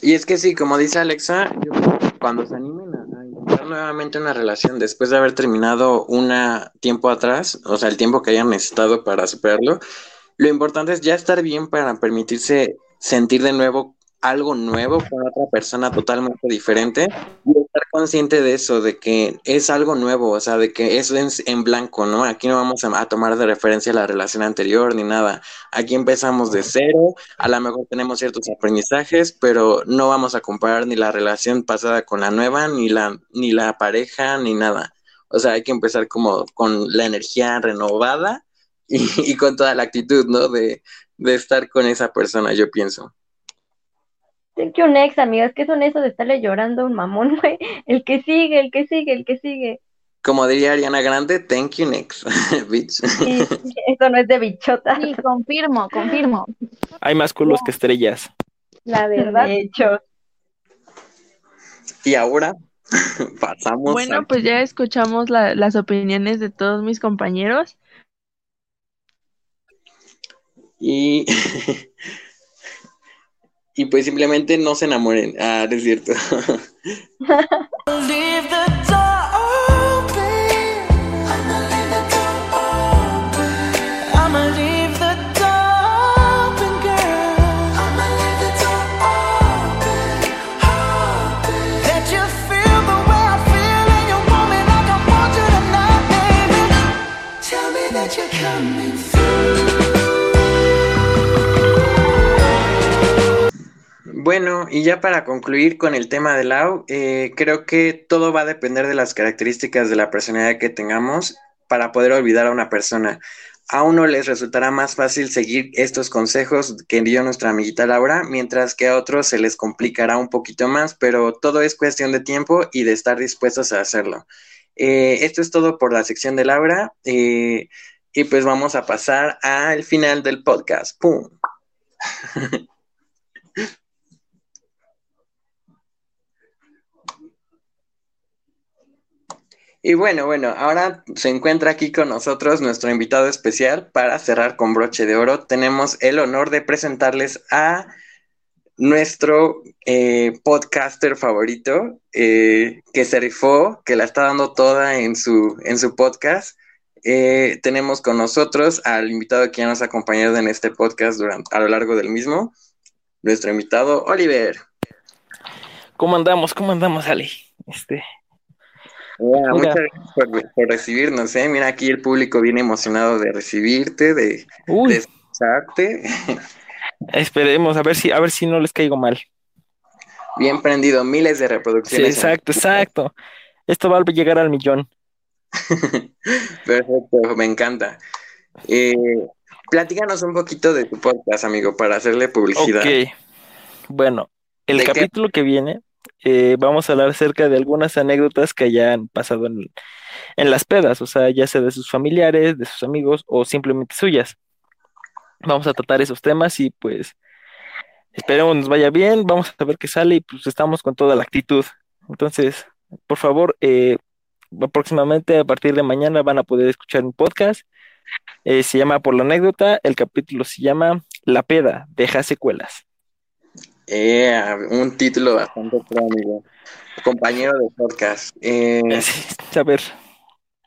Y es que sí, como dice Alexa, yo cuando se animen a, a intentar nuevamente una relación después de haber terminado una tiempo atrás, o sea, el tiempo que hayan necesitado para superarlo, lo importante es ya estar bien para permitirse sentir de nuevo algo nuevo con otra persona totalmente diferente y estar consciente de eso, de que es algo nuevo, o sea, de que eso es en blanco, ¿no? Aquí no vamos a, a tomar de referencia la relación anterior ni nada. Aquí empezamos de cero, a lo mejor tenemos ciertos aprendizajes, pero no vamos a comparar ni la relación pasada con la nueva, ni la, ni la pareja, ni nada. O sea, hay que empezar como con la energía renovada y, y con toda la actitud, ¿no? De, de estar con esa persona, yo pienso. Thank you next, amigas. ¿Qué son eso de estarle llorando a un mamón, güey? El que sigue, el que sigue, el que sigue. Como diría Ariana Grande, thank you next, bitch. Sí, eso no es de bichota. Sí, confirmo, confirmo. Hay más culos que estrellas. La verdad. De hecho, Y ahora pasamos Bueno, a... pues ya escuchamos la- las opiniones de todos mis compañeros. Y, y pues simplemente no se enamoren. Ah, no es cierto. Bueno, y ya para concluir con el tema de Lau, eh, creo que todo va a depender de las características de la personalidad que tengamos para poder olvidar a una persona. A uno les resultará más fácil seguir estos consejos que dio nuestra amiguita Laura, mientras que a otros se les complicará un poquito más, pero todo es cuestión de tiempo y de estar dispuestos a hacerlo. Eh, esto es todo por la sección de Laura eh, y pues vamos a pasar al final del podcast. ¡Pum! Y bueno, bueno, ahora se encuentra aquí con nosotros nuestro invitado especial para cerrar con broche de oro. Tenemos el honor de presentarles a nuestro eh, podcaster favorito, eh, que se rifó, que la está dando toda en su, en su podcast. Eh, tenemos con nosotros al invitado que ya nos ha acompañado en este podcast durante, a lo largo del mismo, nuestro invitado Oliver. ¿Cómo andamos? ¿Cómo andamos, Ale? Este, Yeah, muchas gracias por, por recibirnos, ¿eh? Mira, aquí el público viene emocionado de recibirte, de, uy, de escucharte. esperemos a ver si, a ver si no les caigo mal. Bien prendido, miles de Sí, reproducciones. en- exacto, exacto. Esto va a llegar al millón. Perfecto, me encanta. Eh, platícanos un poquito de tu podcast, amigo, para hacerle publicidad. Ok. Bueno, el capítulo que viene, eh, vamos a hablar acerca de algunas anécdotas que hayan pasado en, en las pedas, o sea, ya sea de sus familiares, de sus amigos o simplemente suyas. Vamos a tratar esos temas y pues esperemos nos vaya bien, vamos a ver qué sale y pues estamos con toda la actitud. Entonces, por favor, eh, próximamente a partir de mañana van a poder escuchar un podcast. Eh, se llama Por la anécdota, el capítulo se llama La peda, deja secuelas. Eh, un título bastante pro, amigo. Compañero de podcast. Eh, A ver,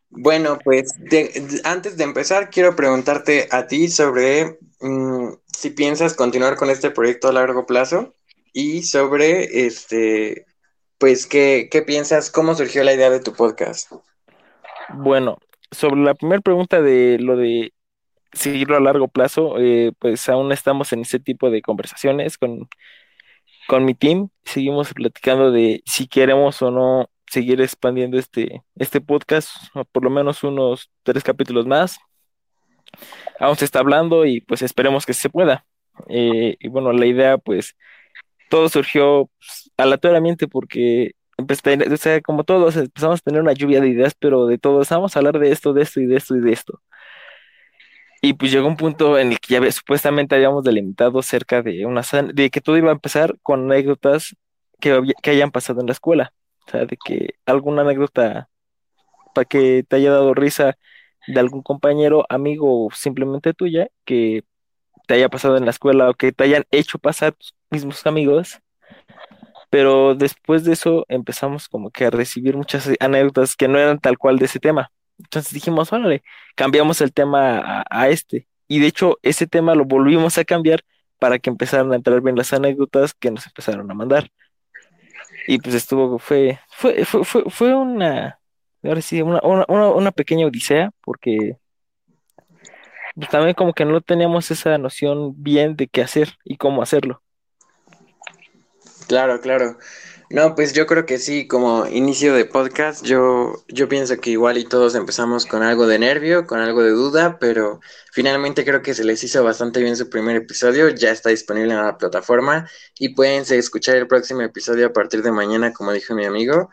bueno, pues de- de- antes de empezar, quiero preguntarte a ti sobre mm, si piensas continuar con este proyecto a largo plazo y sobre, este, pues, ¿qué, qué piensas? ¿Cómo surgió la idea de tu podcast? Bueno, sobre la primera pregunta de lo de seguirlo a largo plazo, eh, pues aún estamos en ese tipo de conversaciones con, con mi team seguimos platicando de si queremos o no seguir expandiendo este, este podcast, o por lo menos unos tres capítulos más. Aún se está hablando y pues esperemos que se pueda. Eh, y bueno, la idea pues todo surgió pues, aleatoriamente porque empecé, o sea, como todos empezamos a tener una lluvia de ideas, pero de todos vamos a hablar de esto, de esto y de esto y de esto. Y pues llegó un punto en el que ya supuestamente habíamos delimitado cerca de una de que todo iba a empezar con anécdotas que, que hayan pasado en la escuela. O sea, de que alguna anécdota para que te haya dado risa de algún compañero, amigo o simplemente tuya que te haya pasado en la escuela o que te hayan hecho pasar tus mismos amigos. Pero después de eso empezamos como que a recibir muchas anécdotas que no eran tal cual de ese tema. Entonces dijimos, órale, cambiamos el tema a, este. Y de hecho, ese tema lo volvimos a cambiar para que empezaran a entrar bien las anécdotas que nos empezaron a mandar. Y pues estuvo, fue, fue, fue, fue, fue una, ahora sí, una, una, una, una pequeña odisea, porque pues, también como que no teníamos esa noción bien de qué hacer y cómo hacerlo. Claro, claro. No, pues yo creo que sí, como inicio de podcast, yo, yo pienso que igual y todos empezamos con algo de nervio, con algo de duda, pero finalmente creo que se les hizo bastante bien su primer episodio, ya está disponible en la plataforma y pueden escuchar el próximo episodio a partir de mañana, como dijo mi amigo.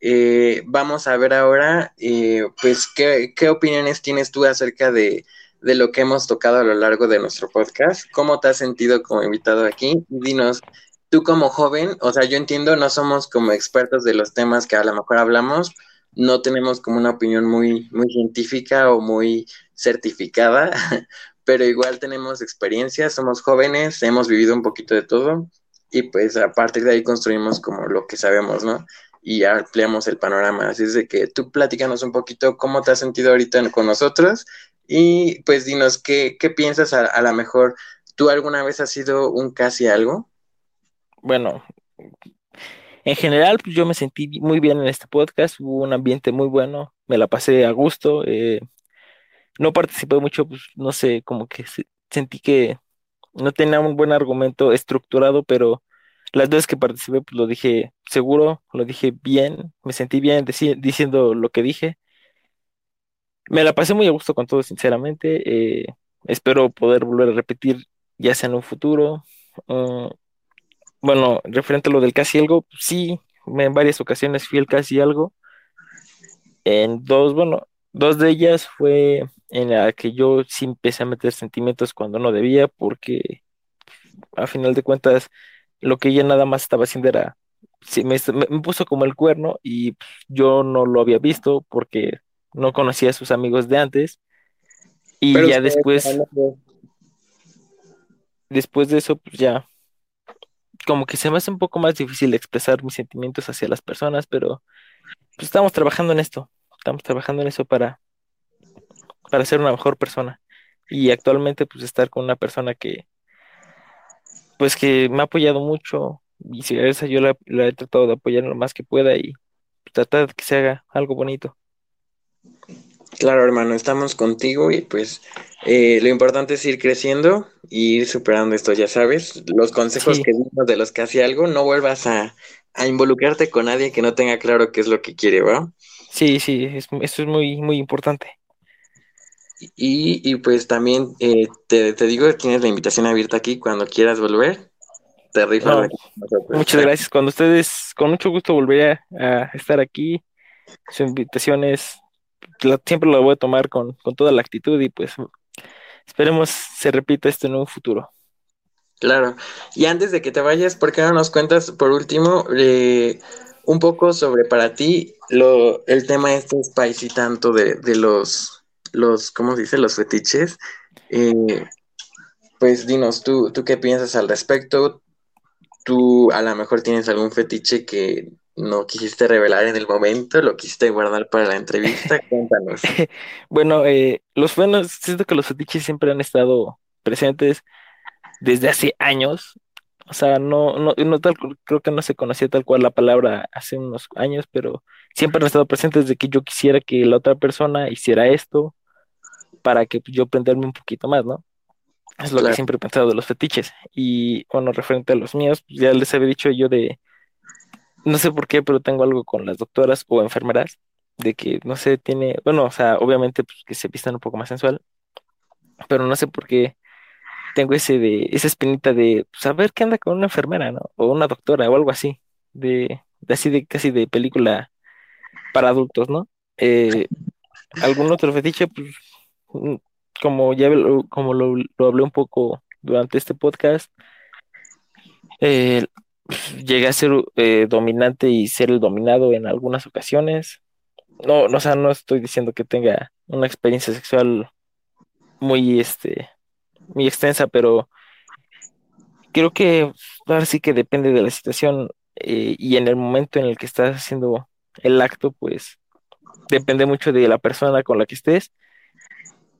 Eh, vamos a ver ahora, eh, pues, ¿qué, qué opiniones tienes tú acerca de, de lo que hemos tocado a lo largo de nuestro podcast? ¿Cómo te has sentido como invitado aquí? Dinos. Tú como joven, o sea, yo entiendo, no somos como expertos de los temas que a lo mejor hablamos, no tenemos como una opinión muy, muy científica o muy certificada, pero igual tenemos experiencia, somos jóvenes, hemos vivido un poquito de todo y pues a partir de ahí construimos como lo que sabemos, ¿no? Y ampliamos el panorama. Así es de que tú platícanos un poquito cómo te has sentido ahorita con nosotros y pues dinos qué, qué piensas a, a lo mejor. ¿Tú alguna vez has sido un casi algo? Bueno, en general, pues yo me sentí muy bien en este podcast, hubo un ambiente muy bueno, me la pasé a gusto, eh, no participé mucho, pues no sé, como que se- sentí que no tenía un buen argumento estructurado, pero las veces que participé, pues lo dije seguro, lo dije bien, me sentí bien dici- diciendo lo que dije. Me la pasé muy a gusto con todo, sinceramente. eh, espero poder volver a repetir, ya sea en un futuro. Bueno, referente a lo del casi algo, sí, en varias ocasiones fui el casi algo. En dos, bueno, dos de ellas fue en la que yo sí empecé a meter sentimientos cuando no debía, porque a final de cuentas lo que ella nada más estaba haciendo era, sí, me, puso como el cuerno y pues, yo no lo había visto porque no conocía a sus amigos de antes. Y Pero ya después, después de eso, pues ya, como que se me hace un poco más difícil expresar mis sentimientos hacia las personas, pero pues estamos trabajando en esto, estamos trabajando en eso para, para ser una mejor persona. Y actualmente, pues estar con una persona que, pues que me ha apoyado mucho, y si a esa yo la, la he tratado de apoyar lo más que pueda y tratar de que se haga algo bonito. Claro, hermano, estamos contigo y pues eh, lo importante es ir creciendo y ir superando esto, ya sabes. Los consejos Sí. que dimos de los que hacía algo, no vuelvas a, a involucrarte con nadie que no tenga claro qué es lo que quiere, ¿va? Sí, sí, es- eso es muy, muy importante. Y, y pues también eh, te, te digo que tienes la invitación abierta aquí cuando quieras volver. Te rifas No. Muchas gracias. Cuando ustedes, con mucho gusto volveré a, a estar aquí. Su invitación es, siempre la voy a tomar con, con toda la actitud y pues esperemos se repita esto en un futuro. Claro. Y antes de que te vayas, ¿por qué no nos cuentas por último eh, un poco sobre para ti lo, el tema este spicy tanto de, de los, los, ¿cómo se dice? Los fetiches. Eh, pues dinos, ¿tú, tú qué piensas al respecto? ¿Tú a lo mejor tienes algún fetiche que no quisiste revelar en el momento? ¿Lo quisiste guardar para la entrevista? Cuéntanos. Bueno, eh, los buenos, siento que los fetiches siempre han estado presentes desde hace años. O sea, no, no, no tal, creo que no se conocía tal cual la palabra hace unos años, pero siempre han estado presentes de que yo quisiera que la otra persona hiciera esto para que yo aprenderme un poquito más, ¿no? Es lo Claro. que siempre he pensado de los fetiches. Y bueno, referente a los míos, pues, ya les había dicho yo de, no sé por qué, pero tengo algo con las doctoras o enfermeras, de que, no sé, tiene, bueno, o sea, obviamente pues, que se vistan un poco más sensual, pero no sé por qué tengo ese de, esa espinita de saber qué anda con una enfermera, ¿no? O una doctora o algo así, de, así de casi de película para adultos, ¿no? Eh, algún otro fetiche, pues, mm, como ya lo, como lo, lo hablé un poco durante este podcast, eh, pues, llegué a ser eh, dominante y ser el dominado en algunas ocasiones. No, no, o sea, no estoy diciendo que tenga una experiencia sexual muy, este, muy extensa, pero creo que ahora sí que depende de la situación eh, y en el momento en el que estás haciendo el acto, pues depende mucho de la persona con la que estés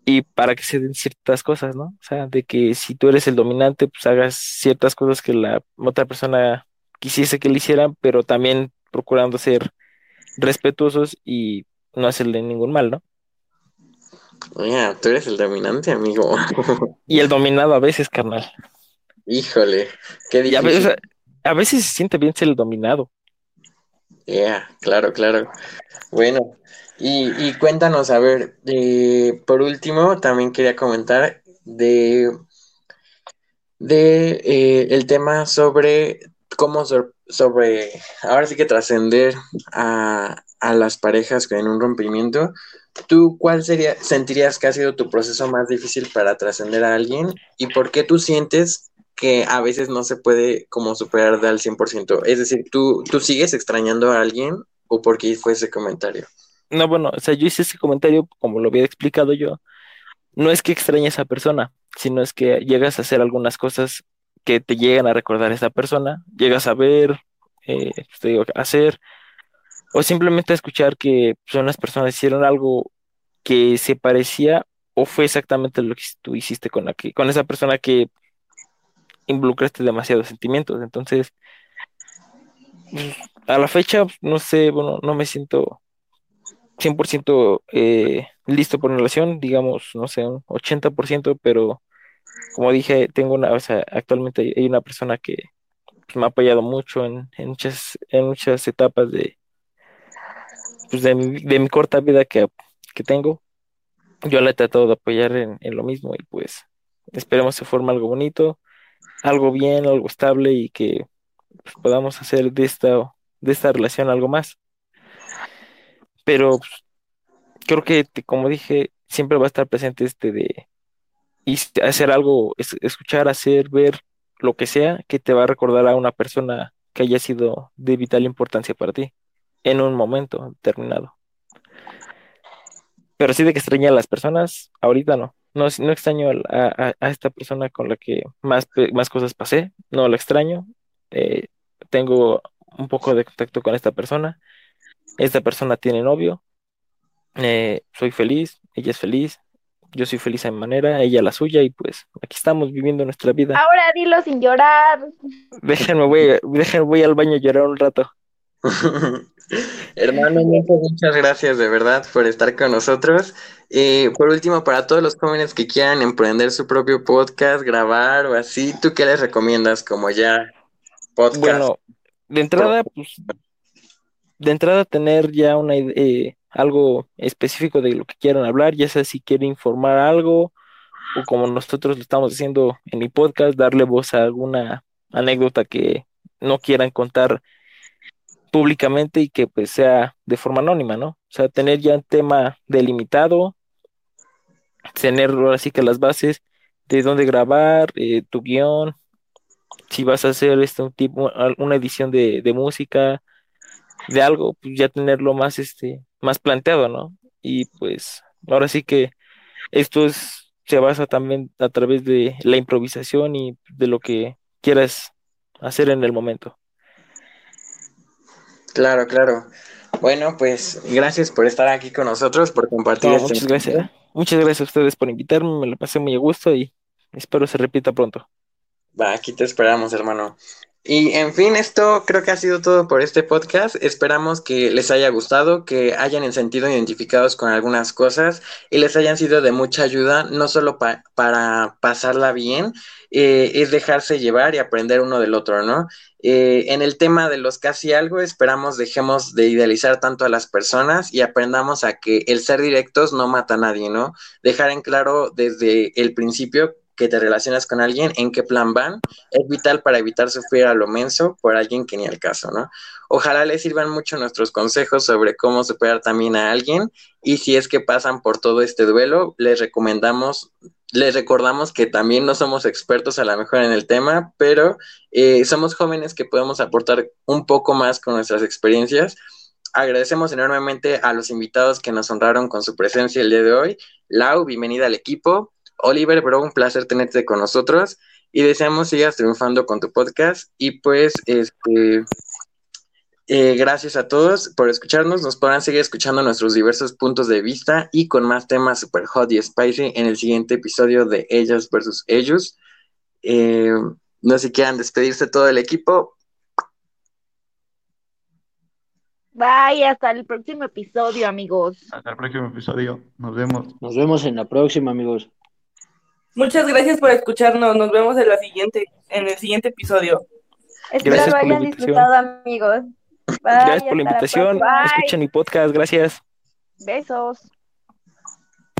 y para que se den ciertas cosas, ¿no? O sea, de que si tú eres el dominante, pues hagas ciertas cosas que la otra persona quisiese que le hicieran, pero también procurando ser respetuosos y no hacerle ningún mal, ¿no? Oye, tú eres el dominante, amigo. Y el dominado a veces, carnal. Híjole, qué Y a veces, difícil. a veces se siente bien ser el dominado. Yeah, claro, claro. Bueno, y, cuéntanos, a ver, eh, por último, también quería comentar de, de eh, el tema sobre cómo sobre, ahora sí que trascender a, a las parejas en un rompimiento. ¿Tú cuál sería, sentirías que ha sido tu proceso más difícil para trascender a alguien? ¿Y por qué tú sientes que a veces no se puede como superar al 100%? Es decir, ¿tú, tú sigues extrañando a alguien o por qué fue ese comentario? No, bueno, o sea, yo hice ese comentario, como lo había explicado yo, no es que extrañe a esa persona, sino es que llegas a hacer algunas cosas que te llegan a recordar a esa persona, llegas a ver, eh, pues, te digo, a hacer, o simplemente a escuchar que pues, unas personas hicieron algo que se parecía o fue exactamente lo que tú hiciste con con esa persona que involucraste demasiados sentimientos. Entonces, pues, a la fecha, no sé, bueno, no me siento 100% eh, listo por relación, digamos, no sé, un 80%, pero como dije, tengo una, o sea, actualmente hay- una persona que me ha apoyado mucho en, en muchas, en muchas etapas de, pues, de mi, de mi corta vida que, que tengo. Yo la he tratado de apoyar en, en lo mismo y pues esperemos se forme algo bonito, algo bien, algo estable y que pues, podamos hacer de esta, de esta relación algo más. Pero pues, creo que, como dije, siempre va a estar presente este de y hacer algo, es- escuchar, hacer, ver lo que sea que te va a recordar a una persona que haya sido de vital importancia para ti en un momento determinado. Pero sí de que extraña a las personas, ahorita no. No, no extraño a, esta persona con la que más, más cosas pasé, no la extraño. Eh, tengo un poco de contacto con esta persona. Esta persona tiene novio. Eh, soy feliz, ella es feliz, yo soy feliz a mi manera, ella la suya, y pues aquí estamos viviendo nuestra vida. Ahora dilo sin llorar. Déjenme, voy, déjenme, voy al baño a llorar un rato. Hermano, muchas, gracias de verdad por estar con nosotros. Eh, por último, para todos los jóvenes que quieran emprender su propio podcast, grabar o así, ¿tú qué les recomiendas como ya podcast? Bueno, de entrada, pues, de entrada tener ya una eh, algo específico de lo que quieran hablar, ya sea si quieren informar algo o como nosotros lo estamos haciendo en mi podcast, darle voz a alguna anécdota que no quieran contar públicamente y que pues sea de forma anónima, ¿no? O sea, tener ya un tema delimitado, tener ahora sí que las bases de dónde grabar, eh, tu guion, si vas a hacer este un tipo, una edición de música, de algo, pues ya tenerlo más este, más planteado, ¿no? Y pues ahora sí que esto es, se basa también a través de la improvisación y de lo que quieras hacer en el momento. Claro, claro. Bueno, pues gracias por estar aquí con nosotros, por compartir No, este muchas gracias. Muchas gracias a ustedes por invitarme, me lo pasé muy a gusto y espero se repita pronto. Va, aquí te esperamos, hermano. Y en fin, esto creo que ha sido todo por este podcast. Esperamos que les haya gustado, que hayan sentido identificados con algunas cosas y les hayan sido de mucha ayuda, no solo pa- para pasarla bien, eh, es dejarse llevar y aprender uno del otro, ¿no? Eh, en el tema de los casi algo, esperamos dejemos de idealizar tanto a las personas y aprendamos a que el ser directos no mata a nadie, ¿no? Dejar en claro desde el principio que te relacionas con alguien, en qué plan van, es vital para evitar sufrir a lo menso por alguien que ni al caso, ¿no? Ojalá les sirvan mucho nuestros consejos sobre cómo superar también a alguien y si es que pasan por todo este duelo, les recomendamos, les recordamos que también no somos expertos a lo mejor en el tema, pero eh, somos jóvenes que podemos aportar un poco más con nuestras experiencias. Agradecemos enormemente a los invitados que nos honraron con su presencia el día de hoy. Lau, bienvenida al equipo. Oliver, bro, un placer tenerte con nosotros y deseamos sigas triunfando con tu podcast y pues este eh, gracias a todos por escucharnos. Nos podrán seguir escuchando nuestros diversos puntos de vista y con más temas super hot y spicy en el siguiente episodio de Ellas versus Ellos. Eh, no sé si quieran despedirse todo el equipo. Bye, hasta el próximo episodio, amigos. Hasta el próximo episodio. Nos vemos. Nos vemos en la próxima, amigos. Muchas gracias por escucharnos. Nos vemos en la siguiente, en el siguiente episodio. Espero Gracias lo por la hayan invitación. disfrutado, amigos. Bye, Gracias por la invitación. Escuchen mi podcast. Gracias. Besos.